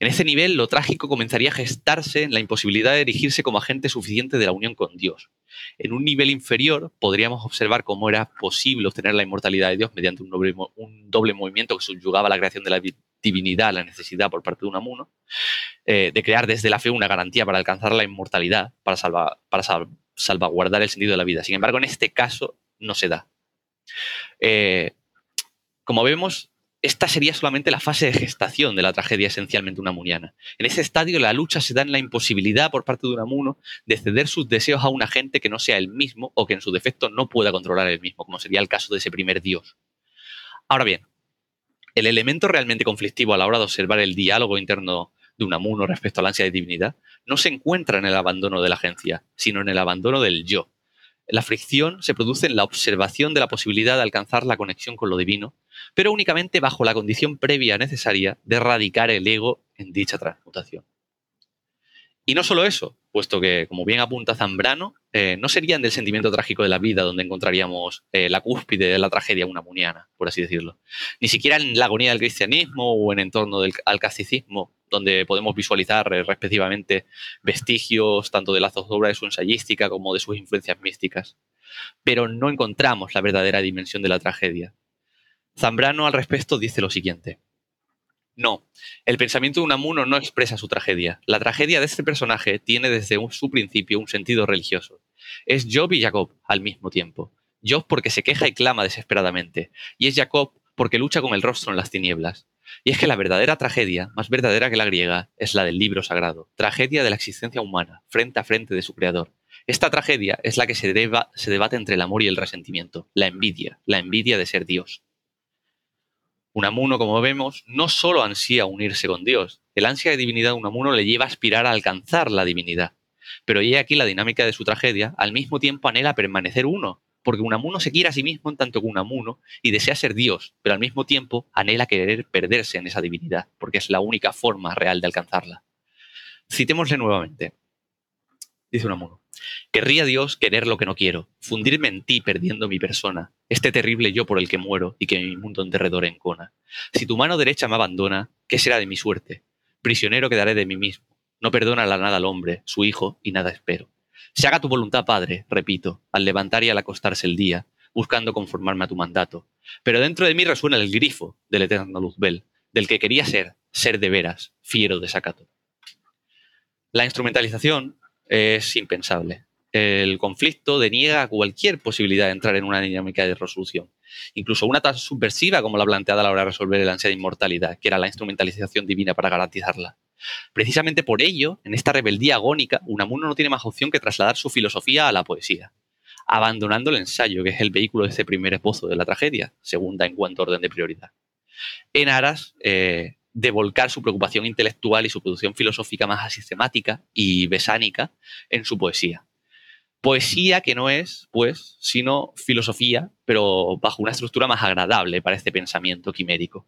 En ese nivel, lo trágico comenzaría a gestarse en la imposibilidad de erigirse como agente suficiente de la unión con Dios. En un nivel inferior, podríamos observar cómo era posible obtener la inmortalidad de Dios mediante un doble, movimiento que subyugaba la creación de la divinidad la necesidad por parte de Unamuno, eh, de crear desde la fe una garantía para alcanzar la inmortalidad, para, para salvaguardar el sentido de la vida. Sin embargo, en este caso no se da. Eh, como vemos, esta sería solamente la fase de gestación de la tragedia esencialmente unamuniana. En ese estadio la lucha se da en la imposibilidad por parte de Unamuno de ceder sus deseos a un agente que no sea el mismo o que en su defecto no pueda controlar el mismo, como sería el caso de ese primer dios. Ahora bien, el elemento realmente conflictivo a la hora de observar el diálogo interno de Unamuno respecto al ansia de divinidad no se encuentra en el abandono de la agencia, sino en el abandono del yo. La fricción se produce en la observación de la posibilidad de alcanzar la conexión con lo divino pero únicamente bajo la condición previa necesaria de erradicar el ego en dicha transmutación. Y no solo eso, puesto que, como bien apunta Zambrano, eh, no serían del sentimiento trágico de la vida donde encontraríamos eh, la cúspide de la tragedia unamuniana, por así decirlo. Ni siquiera en la agonía del cristianismo o en entorno del, al casticismo, donde podemos visualizar eh, respectivamente vestigios tanto de la zozobra de su ensayística como de sus influencias místicas. Pero no encontramos la verdadera dimensión de la tragedia, Zambrano al respecto dice lo siguiente. No, el pensamiento de Unamuno no expresa su tragedia. La tragedia de este personaje tiene desde su principio un sentido religioso. Es Job y Jacob al mismo tiempo. Job porque se queja y clama desesperadamente, y es Jacob porque lucha con el rostro en las tinieblas. Y es que la verdadera tragedia, más verdadera que la griega, es la del libro sagrado, tragedia de la existencia humana, frente a frente de su creador. Esta tragedia es la que se, se debate entre el amor y el resentimiento, la envidia, la envidia de ser Dios. Unamuno, como vemos, no solo ansía unirse con Dios, el ansia de divinidad de Unamuno le lleva a aspirar a alcanzar la divinidad. Pero y aquí la dinámica de su tragedia, al mismo tiempo anhela permanecer uno, porque Unamuno se quiere a sí mismo en tanto que Unamuno y desea ser Dios, pero al mismo tiempo anhela querer perderse en esa divinidad, porque es la única forma real de alcanzarla. Citémosle nuevamente. Dice Unamuno. Querría Dios querer lo que no quiero, fundirme en ti perdiendo mi persona, este terrible yo por el que muero y que mi mundo en derredor encona. Si tu mano derecha me abandona, ¿qué será de mi suerte? Prisionero quedaré de mí mismo. No perdona la nada al hombre, su hijo, y nada espero. Se haga tu voluntad, Padre, repito, al levantar y al acostarse el día, buscando conformarme a tu mandato. Pero dentro de mí resuena el grifo del eterno Luzbel, del que quería ser, ser de veras, fiero de sacato. La instrumentalización es impensable. El conflicto deniega cualquier posibilidad de entrar en una dinámica de resolución. Incluso una tan subversiva como la planteada a la hora de resolver el ansia de inmortalidad, que era la instrumentalización divina para garantizarla. Precisamente por ello, en esta rebeldía agónica, Unamuno no tiene más opción que trasladar su filosofía a la poesía, abandonando el ensayo, que es el vehículo de ese primer esposo de la tragedia, segunda en cuanto a orden de prioridad. En aras eh, de volcar su preocupación intelectual y su producción filosófica más sistemática y besánica en su poesía. Poesía que no es, pues, sino filosofía, pero bajo una estructura más agradable para este pensamiento quimérico.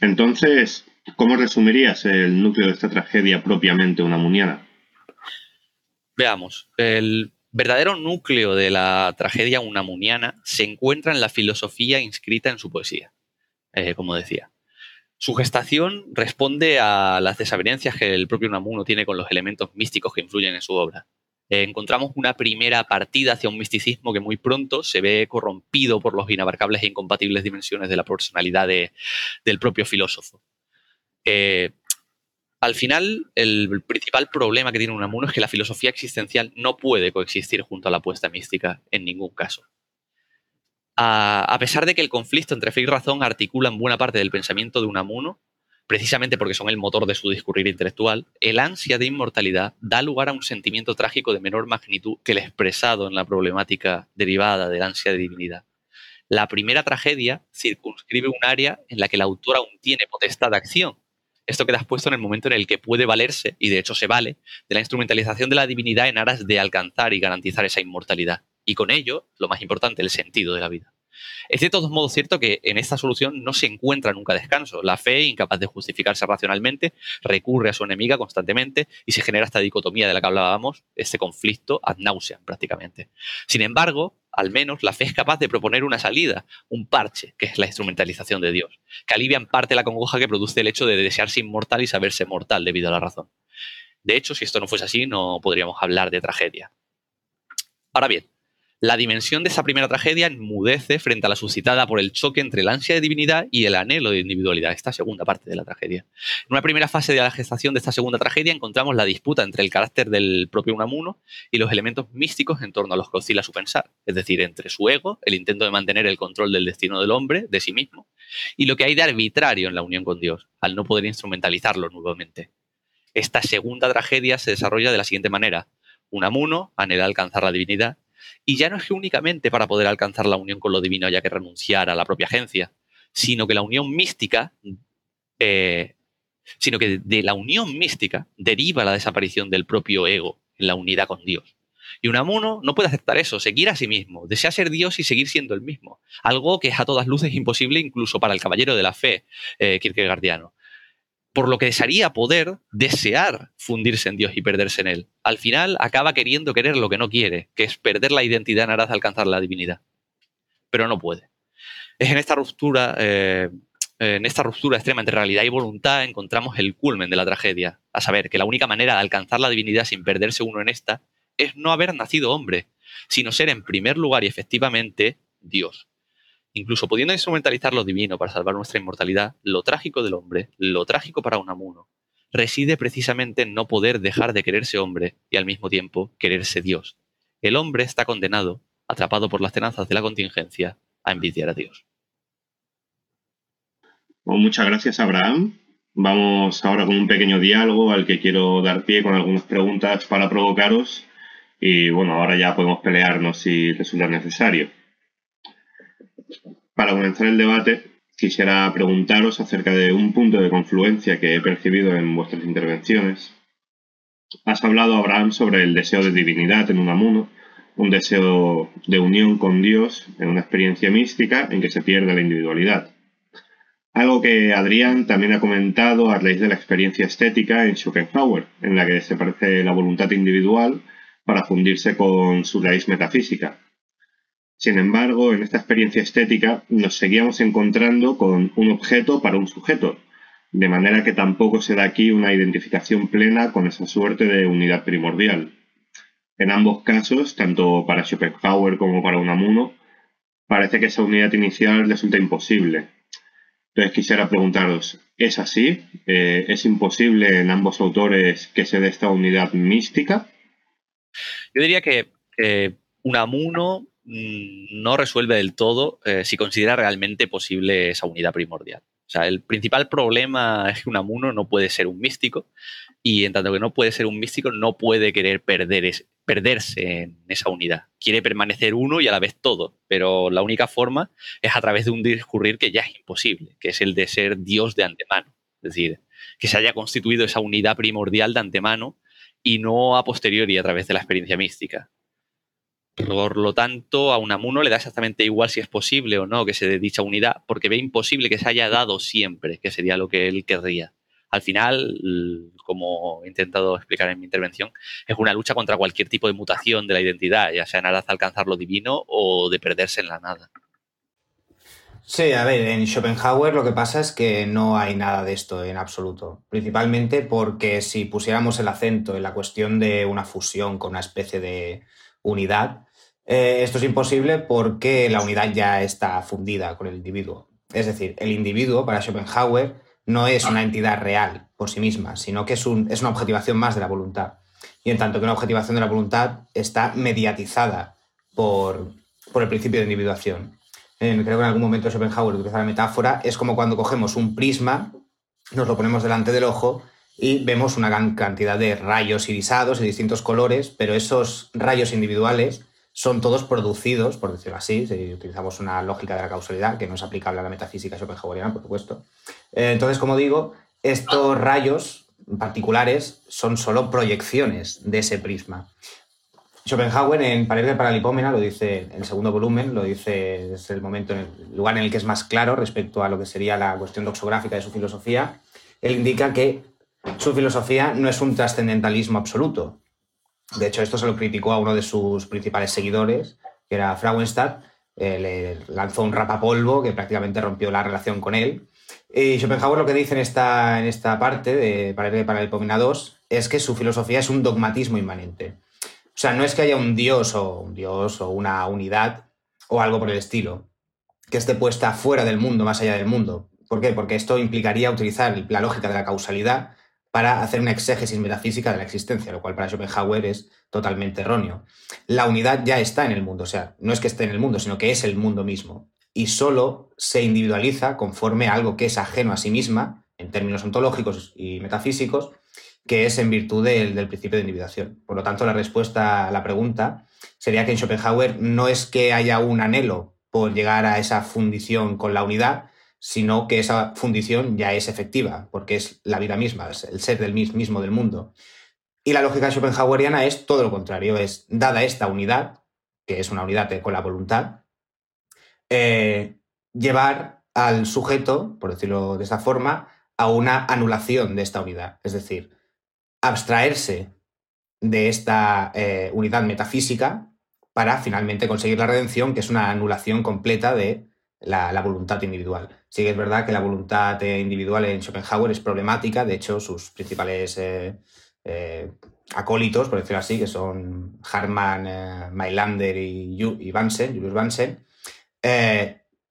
Entonces, ¿cómo resumirías el núcleo de esta tragedia propiamente unamuniana? Veamos, el verdadero núcleo de la tragedia unamuniana se encuentra en la filosofía inscrita en su poesía, eh, como decía. Su gestación responde a las desavenencias que el propio Unamuno tiene con los elementos místicos que influyen en su obra. Eh, encontramos una primera partida hacia un misticismo que muy pronto se ve corrompido por los inabarcables e incompatibles dimensiones de la personalidad del propio filósofo. Eh, al final, el principal problema que tiene Unamuno es que la filosofía existencial no puede coexistir junto a la apuesta mística en ningún caso a, pesar de que el conflicto entre fe y razón articula en buena parte del pensamiento de Unamuno, precisamente porque son el motor de su discurrir intelectual, el ansia de inmortalidad da lugar a un sentimiento trágico de menor magnitud que el expresado en la problemática derivada del ansia de divinidad. La primera tragedia circunscribe un área en la que el autor aún tiene potestad de acción. Esto queda expuesto en el momento en el que puede valerse, y de hecho se vale, de la instrumentalización de la divinidad en aras de alcanzar y garantizar esa inmortalidad y con ello, lo más importante, el sentido de la vida. Es de todos modos cierto que en esta solución no se encuentra nunca descanso. La fe, incapaz de justificarse racionalmente, recurre a su enemiga constantemente y se genera esta dicotomía de la que hablábamos, este conflicto ad nauseam prácticamente. Sin embargo, al menos la fe es capaz de proponer una salida, un parche, que es la instrumentalización de Dios, que alivia en parte la congoja que produce el hecho de desearse inmortal y saberse mortal debido a la razón. De hecho, si esto no fuese así, no podríamos hablar de tragedia. Ahora bien, la dimensión de esa primera tragedia enmudece frente a la suscitada por el choque entre el ansia de divinidad y el anhelo de individualidad, esta segunda parte de la tragedia. En una primera fase de la gestación de esta segunda tragedia encontramos la disputa entre el carácter del propio Unamuno y los elementos místicos en torno a los que oscila su pensar, es decir, entre su ego, el intento de mantener el control del destino del hombre, de sí mismo, y lo que hay de arbitrario en la unión con Dios, al no poder instrumentalizarlo nuevamente. Esta segunda tragedia se desarrolla de la siguiente manera. Unamuno anhela alcanzar la divinidad y ya no es que únicamente para poder alcanzar la unión con lo divino haya que renunciar a la propia agencia, sino que la unión mística, eh, sino que de la unión mística deriva la desaparición del propio ego en la unidad con Dios. Y Unamuno no puede aceptar eso, seguir a sí mismo, desea ser Dios y seguir siendo el mismo. Algo que es a todas luces imposible incluso para el caballero de la fe eh, kierkegaardiano por lo que desearía poder desear fundirse en Dios y perderse en Él. Al final acaba queriendo querer lo que no quiere, que es perder la identidad en aras de alcanzar la divinidad. Pero no puede. Es en esta ruptura, eh, en esta ruptura extrema entre realidad y voluntad encontramos el culmen de la tragedia, a saber que la única manera de alcanzar la divinidad sin perderse uno en esta es no haber nacido hombre, sino ser en primer lugar y efectivamente Dios. Incluso pudiendo instrumentalizar lo divino para salvar nuestra inmortalidad, lo trágico del hombre, lo trágico para Unamuno, reside precisamente en no poder dejar de quererse hombre y al mismo tiempo quererse Dios. El hombre está condenado, atrapado por las tenazas de la contingencia, a envidiar a Dios. muchas gracias, Abraham. Vamos ahora con un pequeño diálogo al que quiero dar pie con algunas preguntas para provocaros. Y bueno, ahora ya podemos pelearnos si resulta necesario. Para comenzar el debate, quisiera preguntaros acerca de un punto de confluencia que he percibido en vuestras intervenciones. Has hablado, Abraham, sobre el deseo de divinidad en un amuno, un deseo de unión con Dios en una experiencia mística en que se pierde la individualidad. Algo que Adrián también ha comentado a raíz de la experiencia estética en Schopenhauer, en la que se parece la voluntad individual para fundirse con su raíz metafísica. Sin embargo, en esta experiencia estética nos seguíamos encontrando con un objeto para un sujeto, de manera que tampoco se da aquí una identificación plena con esa suerte de unidad primordial. En ambos casos, tanto para Schopenhauer como para Unamuno, parece que esa unidad inicial resulta imposible. Entonces quisiera preguntaros, ¿es así? Eh, ¿Es imposible en ambos autores que se dé esta unidad mística? Yo diría que Unamuno no resuelve del todo eh, si considera realmente posible esa unidad primordial. O sea, el principal problema es que un amuno no puede ser un místico y en tanto que no puede ser un místico, no puede querer perder perderse en esa unidad. Quiere permanecer uno y a la vez todo, pero la única forma es a través de un discurrir que ya es imposible, que es el de ser Dios de antemano. Es decir, que se haya constituido esa unidad primordial de antemano y no a posteriori a través de la experiencia mística. Por lo tanto, a Unamuno le da exactamente igual si es posible o no que se dé dicha unidad, porque ve imposible que se haya dado siempre, que sería lo que él querría. Al final, como he intentado explicar en mi intervención, es una lucha contra cualquier tipo de mutación de la identidad, ya sea nada de alcanzar lo divino o de perderse en la nada. Sí, a ver, en Schopenhauer lo que pasa es que no hay nada de esto en absoluto. Principalmente porque si pusiéramos el acento en la cuestión de una fusión con una especie de unidad, eh, esto es imposible porque la unidad ya está fundida con el individuo. Es decir, el individuo para Schopenhauer no es una entidad real por sí misma, sino que es, una objetivación más de la voluntad. Y en tanto que una objetivación de la voluntad está mediatizada por, el principio de individuación. creo que en algún momento Schopenhauer utiliza la metáfora, es como cuando cogemos un prisma, nos lo ponemos delante del ojo y vemos una gran cantidad de rayos irisados de distintos colores, pero esos rayos individuales son todos producidos, por decirlo así, si utilizamos una lógica de la causalidad, que no es aplicable a la metafísica schopenhaueriana, por supuesto. Eh, entonces, como digo, estos rayos particulares son solo proyecciones de ese prisma. Schopenhauer en Pared de Paralipómena lo dice en el segundo volumen, lo dice, es el momento, en el lugar en el que es más claro respecto a lo que sería la cuestión doxográfica de su filosofía. Él indica que su filosofía no es un trascendentalismo absoluto, de hecho, esto se lo criticó a uno de sus principales seguidores, que era Frauenstadt. Eh, le lanzó un rapapolvo que prácticamente rompió la relación con él. Y Schopenhauer lo que dice en esta, en esta parte de para, para el Pomena 2 es que su filosofía es un dogmatismo inmanente. O sea, no es que haya un dios o un dios o una unidad o algo por el estilo que esté puesta fuera del mundo, más allá del mundo. ¿Por qué? Porque esto implicaría utilizar la lógica de la causalidad para hacer una exégesis metafísica de la existencia, lo cual para Schopenhauer es totalmente erróneo. La unidad ya está en el mundo, o sea, no es que esté en el mundo, sino que es el mundo mismo. Y solo se individualiza conforme a algo que es ajeno a sí misma, en términos ontológicos y metafísicos, que es en virtud del, del principio de individuación. Por lo tanto, la respuesta a la pregunta sería que en Schopenhauer no es que haya un anhelo por llegar a esa fundición con la unidad, sino que esa fundición ya es efectiva, porque es la vida misma, es el ser del mismo del mundo. Y la lógica schopenhaueriana es todo lo contrario, es dada esta unidad, que es una unidad con la voluntad, eh, llevar al sujeto, por decirlo de esa forma, a una anulación de esta unidad, es decir, abstraerse de esta eh, unidad metafísica para finalmente conseguir la redención, que es una anulación completa de la, voluntad individual. Sí que es verdad que la voluntad individual en Schopenhauer es problemática, de hecho sus principales eh, eh, acólitos, por decirlo así, que son Harman, eh, Mailander y, y Bansen, Julius Bansen,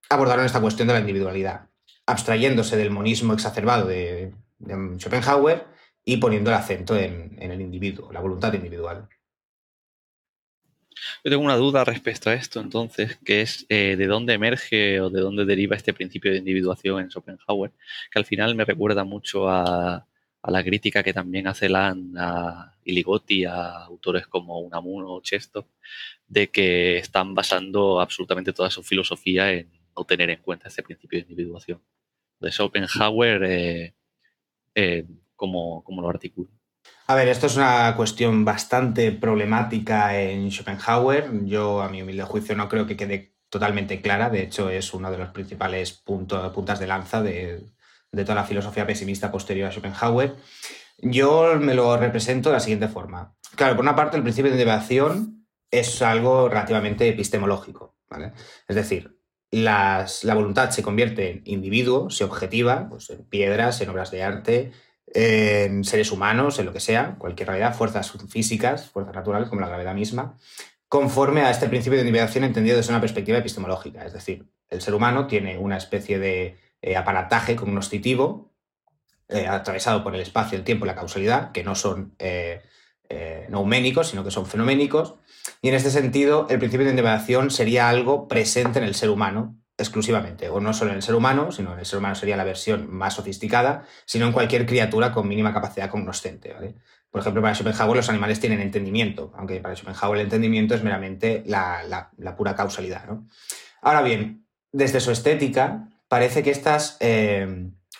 abordaron esta cuestión de la individualidad, abstrayéndose del monismo exacerbado de, Schopenhauer y poniendo el acento en el individuo, la voluntad individual. Yo tengo una duda respecto a esto, entonces, que es eh, de dónde emerge o de dónde deriva este principio de individuación en Schopenhauer, que al final me recuerda mucho a, la crítica que también hace Land a Iligotti, a autores como Unamuno o Chesto, de que están basando absolutamente toda su filosofía en tener en cuenta ese principio de individuación. De Schopenhauer, eh, eh, ¿cómo, lo articula? A ver, esto es una cuestión bastante problemática en Schopenhauer. Yo, a mi humilde juicio, no creo que quede totalmente clara. De hecho, es uno de los principales puntas de lanza de, de toda la filosofía pesimista posterior a Schopenhauer. Yo me lo represento de la siguiente forma. Claro, por una parte, el principio de individuación es algo relativamente epistemológico. ¿vale? Es decir, la voluntad se convierte en individuo, se objetiva pues, en piedras, en obras de arte, en seres humanos, en lo que sea, cualquier realidad, fuerzas físicas, fuerzas naturales como la gravedad misma, conforme a este principio de individuación entendido desde una perspectiva epistemológica. Es decir, el ser humano tiene una especie de eh, aparataje cognoscitivo eh, atravesado por el espacio, el tiempo y la causalidad, que no son eh, eh, sino que son fenoménicos. Y en este sentido, el principio de individuación sería algo presente en el ser humano exclusivamente, o no solo en el ser humano, sino en el ser humano sería la versión más sofisticada, sino en cualquier criatura con mínima capacidad cognoscente. Por ejemplo, para Schopenhauer los animales tienen entendimiento, aunque para Schopenhauer el entendimiento es meramente la, pura causalidad. Ahora bien, desde su estética, parece que estas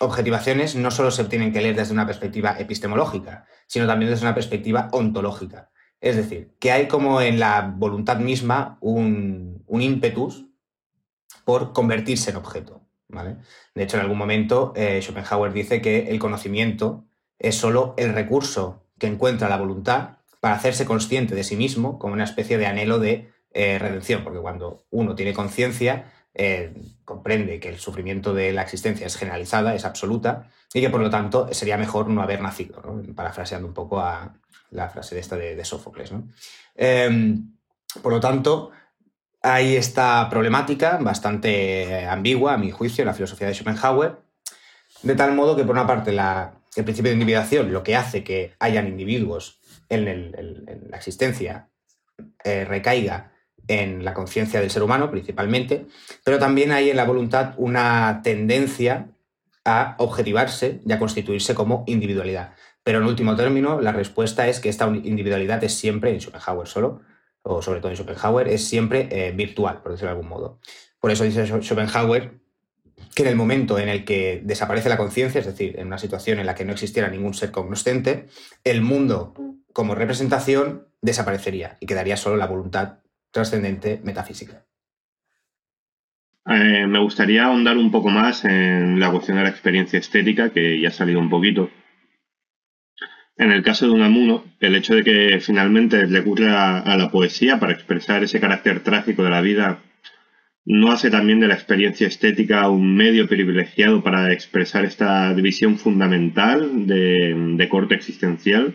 objetivaciones no solo se tienen que leer desde una perspectiva epistemológica, sino también desde una perspectiva ontológica. Es decir, que hay como en la voluntad misma un, ímpetus por convertirse en objeto. ¿vale? De hecho, en algún momento eh, Schopenhauer dice que el conocimiento es solo el recurso que encuentra la voluntad para hacerse consciente de sí mismo como una especie de anhelo de eh, redención, porque cuando uno tiene conciencia, eh, comprende que el sufrimiento de la existencia es generalizada, es absoluta, y que por lo tanto sería mejor no haber nacido, parafraseando un poco a la frase de esta de, Sófocles. Em, por lo tanto, hay esta problemática bastante ambigua, a mi juicio, en la filosofía de Schopenhauer, de tal modo que, por una parte, el principio de individuación, lo que hace que hayan individuos en, la existencia, eh, recaiga en la conciencia del ser humano principalmente, pero también hay en la voluntad una tendencia a objetivarse y a constituirse como individualidad. Pero en último término, la respuesta es que esta individualidad es siempre, en Schopenhauer solo, o sobre todo en Schopenhauer, es siempre eh, virtual, por decirlo de algún modo. Por eso dice Schopenhauer que en el momento en el que desaparece la conciencia, es decir, en una situación en la que no existiera ningún ser cognoscente, el mundo como representación desaparecería y quedaría solo la voluntad trascendente metafísica. Eh, me gustaría ahondar un poco más en la cuestión de la experiencia estética, que ya ha salido un poquito. En el caso de Unamuno, el hecho de que finalmente le ocurre a, la poesía para expresar ese carácter trágico de la vida, ¿no hace también de la experiencia estética un medio privilegiado para expresar esta división fundamental de corte existencial?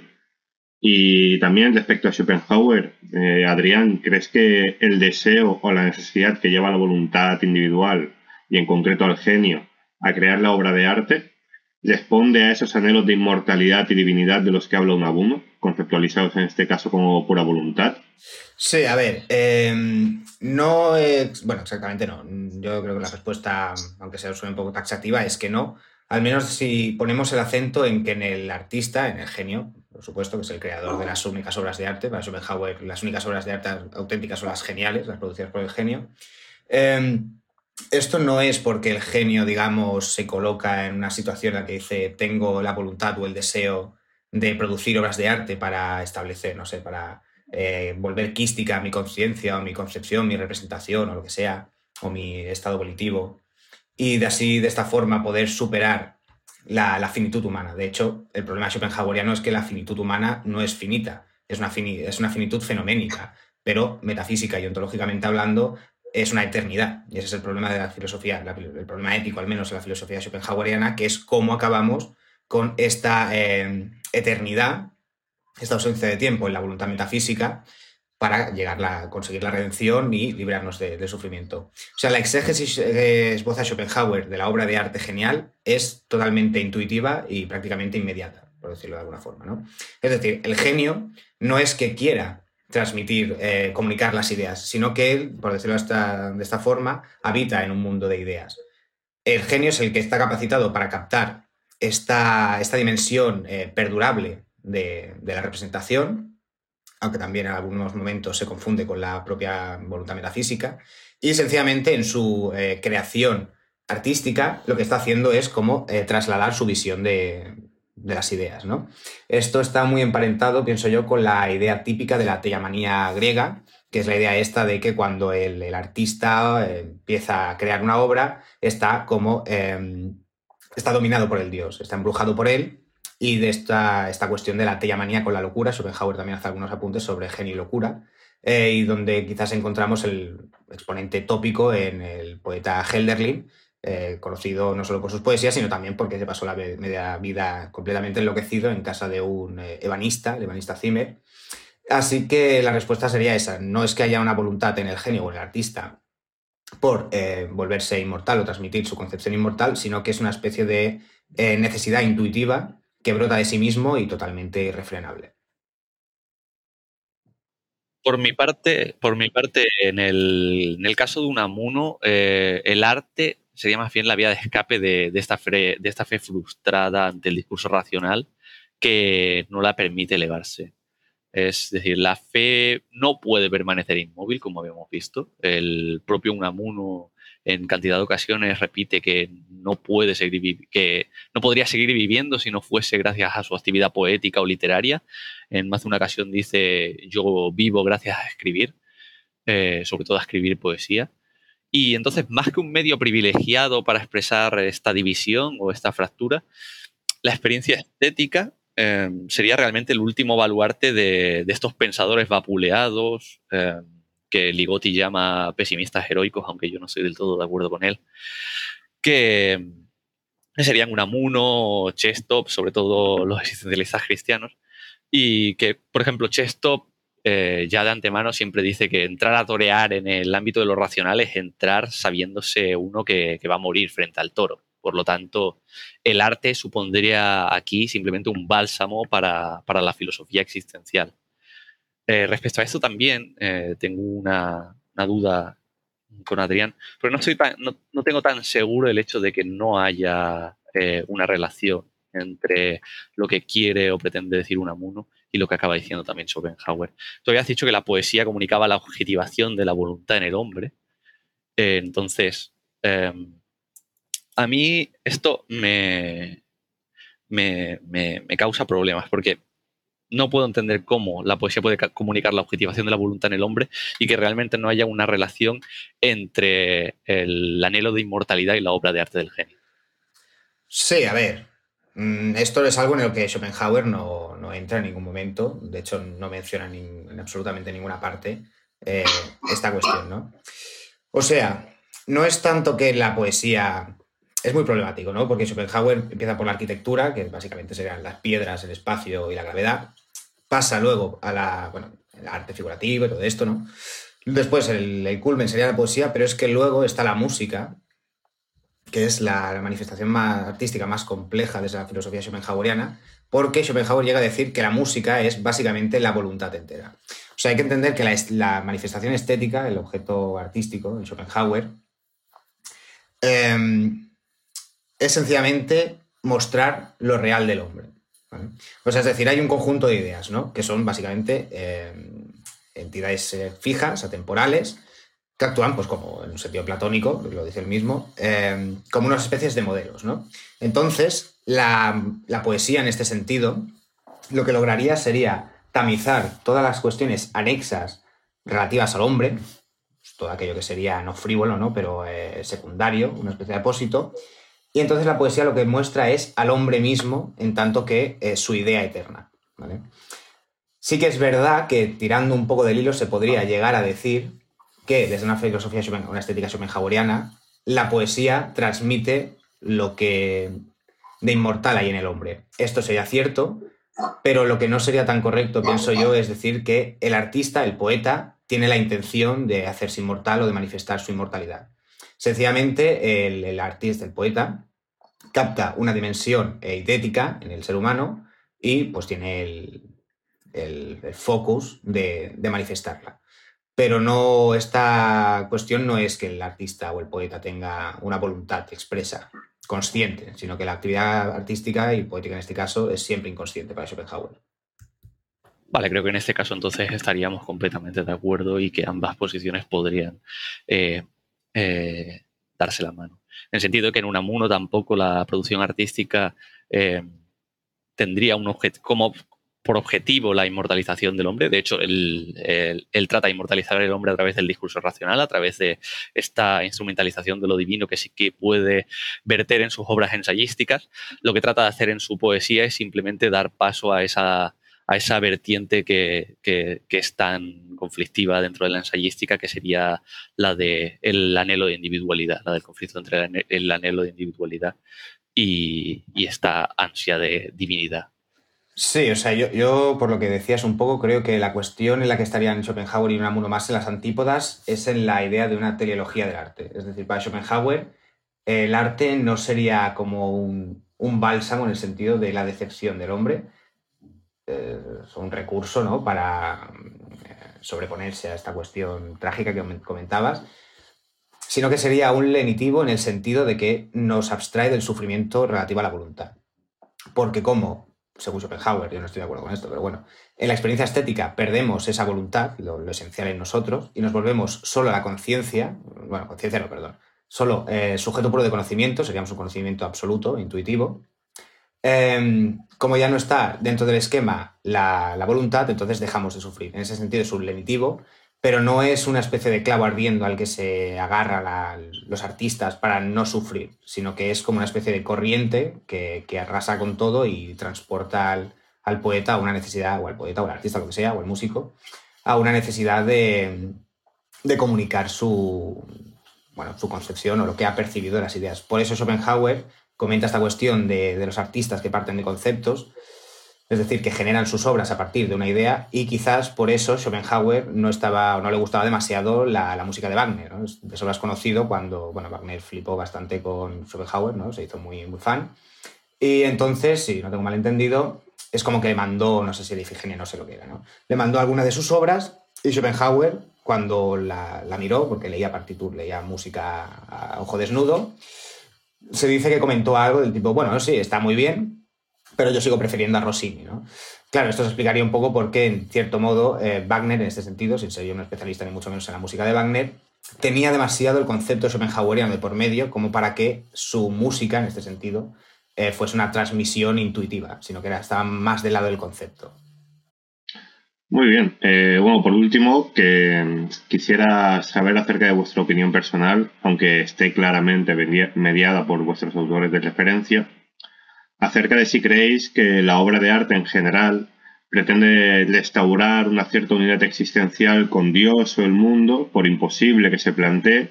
Y también respecto a Schopenhauer, eh, Adrián, ¿crees que el deseo o la necesidad que lleva la voluntad individual y en concreto al genio a crear la obra de arte responde a esos anhelos de inmortalidad y divinidad de los que habla Unabuno, conceptualizados en este caso como pura voluntad? Sí, a ver, em, no bueno, exactamente no. Yo creo que la respuesta, aunque sea un poco taxativa, es que no. Al menos si ponemos el acento en que en el artista, en el genio, por supuesto, que es el creador de las únicas obras de arte. Para Schopenhauer, las únicas obras de arte auténticas son las geniales, las producidas por el genio. Em, esto no es porque el genio, digamos, se coloca en una situación en la que dice tengo la voluntad o el deseo de producir obras de arte para establecer, no sé, para eh, volver quística mi conciencia o mi concepción, mi representación o lo que sea, o mi estado volitivo, y de así, de esta forma, poder superar la, finitud humana. De hecho, el problema schopenhaueriano es que la finitud humana no es finita, es una, es una finitud fenoménica, pero metafísica y ontológicamente hablando es una eternidad. Y ese es el problema de la filosofía, el problema ético al menos de la filosofía schopenhaueriana, que es cómo acabamos con esta eh, eternidad, esta ausencia de tiempo en la voluntad metafísica, para llegar a conseguir la redención y librarnos del sufrimiento. O sea, la exégesis esboza Schopenhauer de la obra de arte genial es totalmente intuitiva y prácticamente inmediata, por decirlo de alguna forma. ¿no? Es decir, el genio no es que quiera transmitir, eh, comunicar las ideas, sino que él, por decirlo de esta forma, habita en un mundo de ideas. El genio es el que está capacitado para captar esta, esta dimensión eh, perdurable de, la representación aunque también en algunos momentos se confunde con la propia voluntad metafísica, y sencillamente en su eh, creación artística lo que está haciendo es como trasladar su visión de, las ideas. ¿no? Esto está muy emparentado, pienso yo, con la idea típica de la tellamanía griega, que es la idea esta de que cuando el, artista eh, empieza a crear una obra, está como em, está dominado por el dios, está embrujado por él. Y de esta, esta cuestión de la tellamanía con la locura, Schopenhauer también hace algunos apuntes sobre genio y locura, eh, y donde quizás encontramos el exponente tópico en el poeta Helderlin, eh, conocido no solo por sus poesías, sino también porque se pasó la media vida completamente enloquecido en casa de un eh, ebanista, el ebanista Zimmer. Así que la respuesta sería esa. No es que haya una voluntad en el genio o en el artista por eh, volverse inmortal o transmitir su concepción inmortal, sino que es una especie de necesidad intuitiva que brota de sí mismo y totalmente irrefrenable. Por mi parte, por mi parte en, el, caso de Unamuno, el arte sería más bien la vía de escape de, esta fe, frustrada ante el discurso racional que no la permite elevarse. Es decir, la fe no puede permanecer inmóvil, como habíamos visto. El propio Unamuno en cantidad de ocasiones repite que no puede seguir que no podría seguir viviendo si no fuese gracias a su actividad poética o literaria. En más de una ocasión dice yo vivo gracias a escribir, eh, sobre todo a escribir poesía. Y entonces, más que un medio privilegiado para expresar esta división o esta fractura, la experiencia estética eh, sería realmente el último baluarte de, estos pensadores vapuleados eh, que Ligotti llama pesimistas heroicos, aunque yo no estoy del todo de acuerdo con él, que serían Unamuno, Chestop, sobre todo los existencialistas cristianos, y que, por ejemplo, Chestop eh, ya de antemano siempre dice que entrar a torear en el ámbito de lo racional es entrar sabiéndose uno que, va a morir frente al toro. Por lo tanto, el arte supondría aquí simplemente un bálsamo para, la filosofía existencial. Eh, respecto a esto también eh, tengo una, duda con Adrián, pero no, estoy no, tengo tan seguro el hecho de que no haya una relación entre lo que quiere o pretende decir Unamuno y lo que acaba diciendo también Schopenhauer. Tú habías dicho que la poesía comunicaba la objetivación de la voluntad en el hombre. Eh, entonces, em, a mí esto me, me, causa problemas porque no puedo entender cómo la poesía puede comunicar la objetivación de la voluntad en el hombre y que realmente no haya una relación entre el anhelo de inmortalidad y la obra de arte del genio. Sí, a ver, esto es algo en lo que Schopenhauer no, entra en ningún momento, de hecho no menciona en absolutamente ninguna parte eh, esta cuestión, ¿no? O sea, no es tanto que la poesía es muy problemático, ¿no? Porque Schopenhauer empieza por la arquitectura, que básicamente serían las piedras, el espacio y la gravedad, pasa luego a la, bueno, arte figurativo y todo esto, ¿no? Después el, el culmen sería la poesía, pero es que luego está la música, que es la, manifestación más artística más compleja de esa filosofía schopenhaueriana, porque Schopenhauer llega a decir que la música es básicamente la voluntad entera. O sea, hay que entender que la, manifestación estética, el objeto artístico de Schopenhauer, em, es sencillamente mostrar lo real del hombre. O sea, es decir, hay un conjunto de ideas, ¿no? Que son básicamente em, entidades eh, fijas, atemporales, que actúan, pues como en un sentido platónico, lo dice el mismo, eh, como unas especies de modelos. ¿no? Entonces, la, poesía en este sentido, lo que lograría sería tamizar todas las cuestiones anexas relativas al hombre, pues, todo aquello que sería no frívolo, ¿no? pero eh, secundario, una especie de apósito, y entonces la poesía lo que muestra es al hombre mismo en tanto que eh, su idea eterna. Sí que es verdad que tirando un poco del hilo se podría llegar a decir que desde una filosofía, una estética schopenhaueriana, la poesía transmite lo que de inmortal hay en el hombre. Esto sería cierto, pero lo que no sería tan correcto, pienso yo, es decir que el artista, el poeta, tiene la intención de hacerse inmortal o de manifestar su inmortalidad. Sencillamente, el, artista, el poeta, capta una dimensión idética en el ser humano y pues tiene el, focus de manifestarla. Pero no, esta cuestión no es que el artista o el poeta tenga una voluntad expresa, consciente, sino que la actividad artística y poética en este caso es siempre inconsciente para Schopenhauer. Vale, creo que en este caso entonces estaríamos completamente de acuerdo y que ambas posiciones podrían eh, eh, darse la mano. En el sentido de que en Unamuno tampoco la producción artística eh, tendría un objeto como por objetivo la inmortalización del hombre. De hecho, él, trata de inmortalizar al hombre a través del discurso racional, a través de esta instrumentalización de lo divino que sí que puede verter en sus obras ensayísticas. Lo que trata de hacer en su poesía es simplemente dar paso a esa vertiente que, es tan conflictiva dentro de la ensayística, que sería la del el anhelo de individualidad, la del conflicto entre el anhelo de individualidad y, esta ansia de divinidad. Sí, o sea, yo, yo, por lo que decías un poco, creo que la cuestión en la que estarían Schopenhauer y Unamuno más en las antípodas es en la idea de una teleología del arte. Es decir, para Schopenhauer el arte no sería como un, un bálsamo en el sentido de la decepción del hombre, eh, un recurso ¿no? para eh, sobreponerse a esta cuestión trágica que comentabas, sino que sería un lenitivo en el sentido de que nos abstrae del sufrimiento relativo a la voluntad. Porque como, según Schopenhauer, yo no estoy de acuerdo con esto, pero bueno, en la experiencia estética perdemos esa voluntad, lo, esencial en nosotros, y nos volvemos solo a la conciencia, bueno, conciencia no, perdón, solo eh, sujeto puro de conocimiento, seríamos un conocimiento absoluto, intuitivo, Em, como ya no está dentro del esquema la, voluntad, entonces dejamos de sufrir. En ese sentido es un lenitivo, pero no es una especie de clavo ardiendo al que se agarra los artistas para no sufrir, sino que es como una especie de corriente que, arrasa con todo y transporta al, poeta a una necesidad, o al poeta, o al artista, lo que sea, o al músico, a una necesidad de, comunicar su, bueno, su concepción o lo que ha percibido de las ideas. Por eso Schopenhauer comenta esta cuestión de, los artistas que parten de conceptos, es decir, que generan sus obras a partir de una idea y quizás por eso Schopenhauer no, estaba, no le gustaba demasiado la, música de Wagner. Eso lo has conocido cuando bueno, Wagner flipó bastante con Schopenhauer, ¿no? se hizo muy, muy fan. Y entonces, si no tengo mal entendido, es como que le mandó, no sé si era Ifigenia, no sé lo que era, ¿no? le mandó alguna de sus obras y Schopenhauer, cuando la, la miró, porque leía partitur, leía música a ojo desnudo, se dice que comentó algo del tipo, bueno, sí, está muy bien, pero yo sigo prefiriendo a Rossini, ¿no? Claro, esto se explicaría un poco por qué, en cierto modo, eh, Wagner, en este sentido, sin ser yo un especialista ni mucho menos en la música de Wagner, tenía demasiado el concepto Schopenhaueriano de por medio como para que su música, en este sentido, eh, fuese una transmisión intuitiva, sino que era, estaba más del lado del concepto. Muy bien. Eh, bueno, por último, que mm, quisiera saber acerca de vuestra opinión personal, aunque esté claramente mediada por vuestros autores de referencia, acerca de si creéis que la obra de arte en general pretende restaurar una cierta unidad existencial con Dios o el mundo, por imposible que se plantee,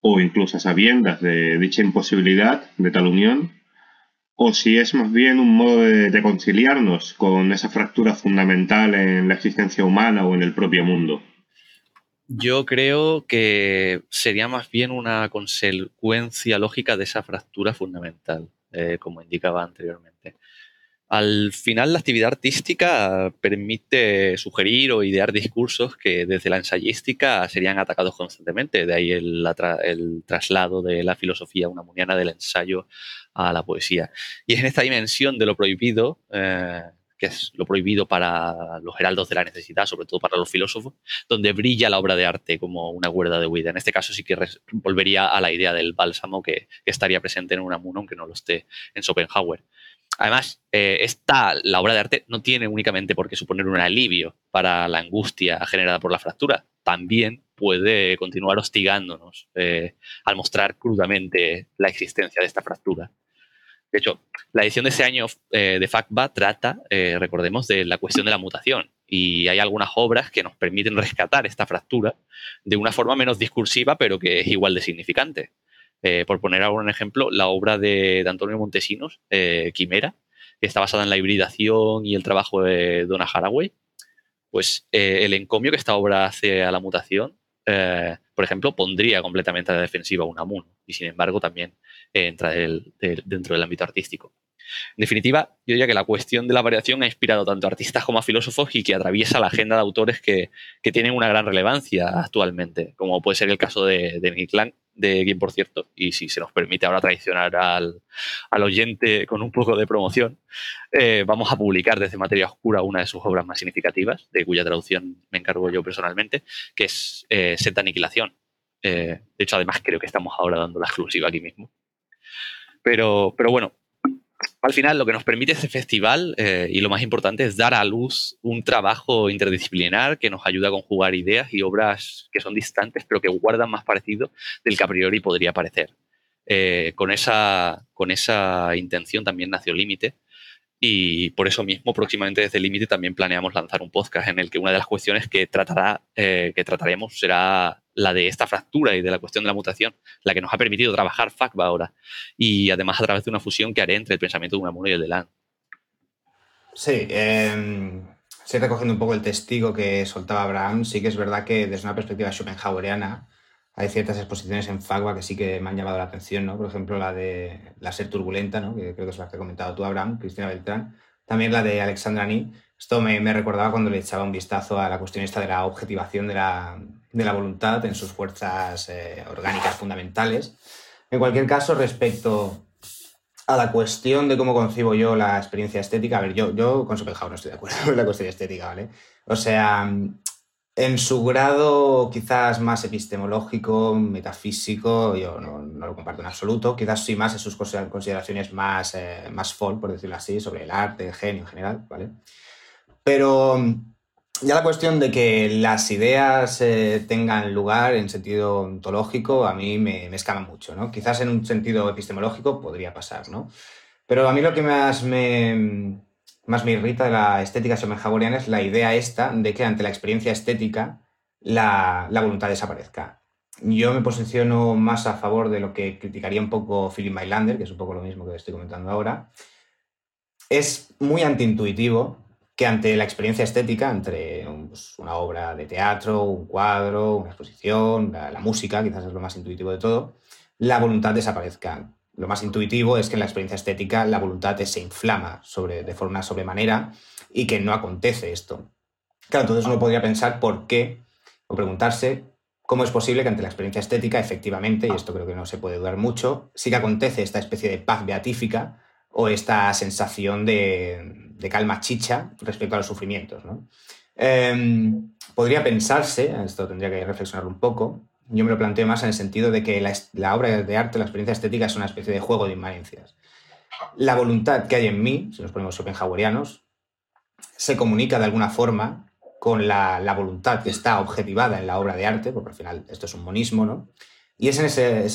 o incluso a sabiendas de dicha imposibilidad de tal unión, o si es más bien un modo de reconciliarnos con esa fractura fundamental en la existencia humana o en el propio mundo. Yo creo que sería más bien una consecuencia lógica de esa fractura fundamental, eh, como indicaba anteriormente. Al final, la actividad artística permite sugerir o idear discursos que desde la ensayística serían atacados constantemente. De ahí el, traslado de la filosofía unamuniana del ensayo a la poesía. Y es en esta dimensión de lo prohibido, eh, que es lo prohibido para los heraldos de la necesidad, sobre todo para los filósofos, donde brilla la obra de arte como una cuerda de huida. En este caso sí que volvería a la idea del bálsamo que, estaría presente en Unamuno, aunque no lo esté en Schopenhauer. Además, eh, esta, la obra de arte no tiene únicamente por qué suponer un alivio para la angustia generada por la fractura. También puede continuar hostigándonos eh, al mostrar crudamente la existencia de esta fractura. De hecho, la edición de ese año eh, de FACBA trata, recordemos, de la cuestión de la mutación. Y hay algunas obras que nos permiten rescatar esta fractura de una forma menos discursiva, pero que es igual de significante. Eh, por poner algún ejemplo, la obra de, Antonio Montesinos, eh, Quimera, que está basada en la hibridación y el trabajo de Donna Haraway, pues eh, el encomio que esta obra hace a la mutación, por ejemplo, pondría completamente a la defensiva un Amun, y sin embargo también entra dentro del ámbito artístico. En definitiva, yo diría que la cuestión de la variación ha inspirado tanto a artistas como a filósofos y que atraviesa la agenda de autores que, tienen una gran relevancia actualmente, como puede ser el caso de, de de Game por cierto, y si se nos permite ahora traicionar al, oyente con un poco de promoción, eh, vamos a publicar desde Materia Oscura una de sus obras más significativas, de cuya traducción me encargo yo personalmente, que es eh, Aniquilación. Eh, de hecho, además creo que estamos ahora dando la exclusiva aquí mismo. Pero, pero bueno, al final lo que nos permite este festival, eh, y lo más importante, es dar a luz un trabajo interdisciplinar que nos ayuda a conjugar ideas y obras que son distantes, pero que guardan más parecido del que a priori podría parecer. Eh, con, esa, con esa intención también nació Límite, y por eso mismo, próximamente desde Límite también planeamos lanzar un podcast en el que una de las cuestiones que, tratará, eh, que trataremos será la de esta fractura y de la cuestión de la mutación, la que nos ha permitido trabajar FACBA ahora. Y además a través de una fusión que haré entre el pensamiento de Unamuno y el de Land. Sí, eh, recogiendo un poco el testigo que soltaba Abraham, sí que es verdad que desde una perspectiva schopenhaueriana hay ciertas exposiciones en FACBA que sí que me han llamado la atención, ¿no? Por ejemplo, la de la ser turbulenta, ¿no? Que creo que es la que ha comentado tú, Abraham, Cristina Beltrán. También la de Alexandra Ni. Esto me, me, recordaba cuando le echaba un vistazo a la cuestión esta de la objetivación de la, de la voluntad en sus fuerzas eh, orgánicas fundamentales. En cualquier caso, respecto a la cuestión de cómo concibo yo la experiencia estética, a ver, yo, yo con Schopenhauer no estoy de acuerdo con la cuestión estética, ¿vale? O sea, en su grado quizás más epistemológico, metafísico, yo no, lo comparto en absoluto, quizás sí más en sus consideraciones más, eh, más folk, por decirlo así, sobre el arte, el genio en general, ¿vale? Pero ya la cuestión de que las ideas eh, tengan lugar en sentido ontológico a mí me, me mucho, ¿no? Quizás en un sentido epistemológico podría pasar, ¿no? Pero a mí lo que más me más me irrita de la estética schopenhaueriana es la idea esta de que ante la experiencia estética la, voluntad desaparezca. Yo me posiciono más a favor de lo que criticaría un poco Philip Mylander, que es un poco lo mismo que estoy comentando ahora. Es muy antiintuitivo que ante la experiencia estética, entre pues, una obra de teatro, un cuadro, una exposición, la música, quizás es lo más intuitivo de todo, la voluntad desaparezca lo más intuitivo es que en la experiencia estética la voluntad se inflama sobre, de forma sobremanera y que no acontece esto. Claro, entonces uno podría pensar por qué, o preguntarse cómo es posible que ante la experiencia estética, efectivamente, y esto creo que no se puede dudar mucho, sí que acontece esta especie de paz beatífica o esta sensación de, calma chicha respecto a los sufrimientos. Em, podría pensarse, esto tendría que reflexionarlo un poco, yo me lo planteo más en el sentido de que la, obra de arte, la experiencia estética, es una especie de juego de inmanencias. La voluntad que hay en mí, si nos ponemos schopenhauerianos, se comunica de alguna forma con la, voluntad que está objetivada en la obra de arte, porque al final esto es un monismo, ¿no? Y es en ese,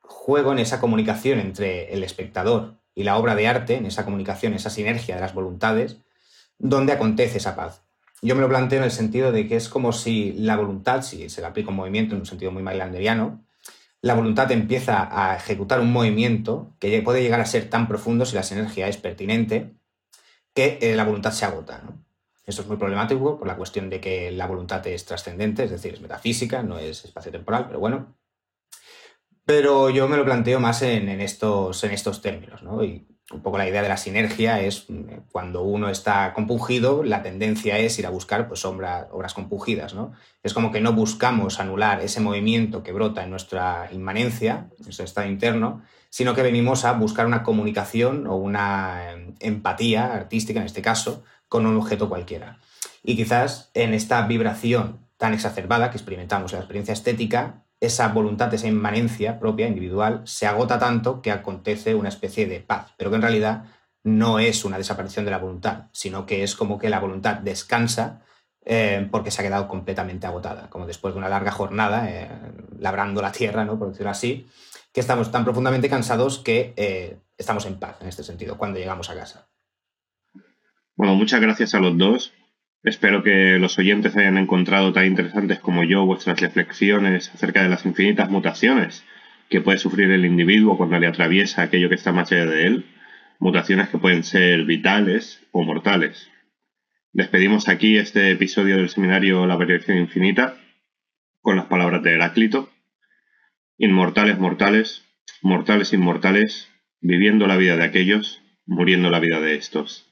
juego, en esa comunicación entre el espectador y la obra de arte, en esa comunicación, esa sinergia de las voluntades, donde acontece esa paz. Yo me lo planteo en el sentido de que es como si la voluntad, si se le aplica un movimiento en un sentido muy mailanderiano, la voluntad empieza a ejecutar un movimiento que puede llegar a ser tan profundo si la sinergia es pertinente, que eh, la voluntad se agota. Esto es muy problemático por la cuestión de que la voluntad es trascendente, es decir, es metafísica, no es espacio-temporal, pero bueno. Pero yo me lo planteo más en, estos, en estos términos, ¿no? Un poco la idea de la sinergia es mm, cuando uno está compungido, la tendencia es ir a buscar pues, obras compungidas. ¿no? Es como que no buscamos anular ese movimiento que brota en nuestra inmanencia, en nuestro estado interno, sino que venimos a buscar una comunicación o una em, empatía artística, en este caso, con un objeto cualquiera. Y quizás en esta vibración tan exacerbada que experimentamos en la experiencia estética, esa voluntad, esa inmanencia propia, individual, se agota tanto que acontece una especie de paz, pero que en realidad no es una desaparición de la voluntad, sino que es como que la voluntad descansa eh, porque se ha quedado completamente agotada, como después de una larga jornada eh, labrando la tierra, ¿no? por decirlo así, que estamos tan profundamente cansados que eh, estamos en paz en este sentido cuando llegamos a casa. Bueno, muchas gracias a los dos. Espero que los oyentes hayan encontrado tan interesantes como yo vuestras reflexiones acerca de las infinitas mutaciones que puede sufrir el individuo cuando le atraviesa aquello que está más allá de él, mutaciones que pueden ser vitales o mortales. Despedimos aquí este episodio del seminario La variación infinita con las palabras de Heráclito. Inmortales mortales, mortales inmortales, viviendo la vida de aquellos, muriendo la vida de estos.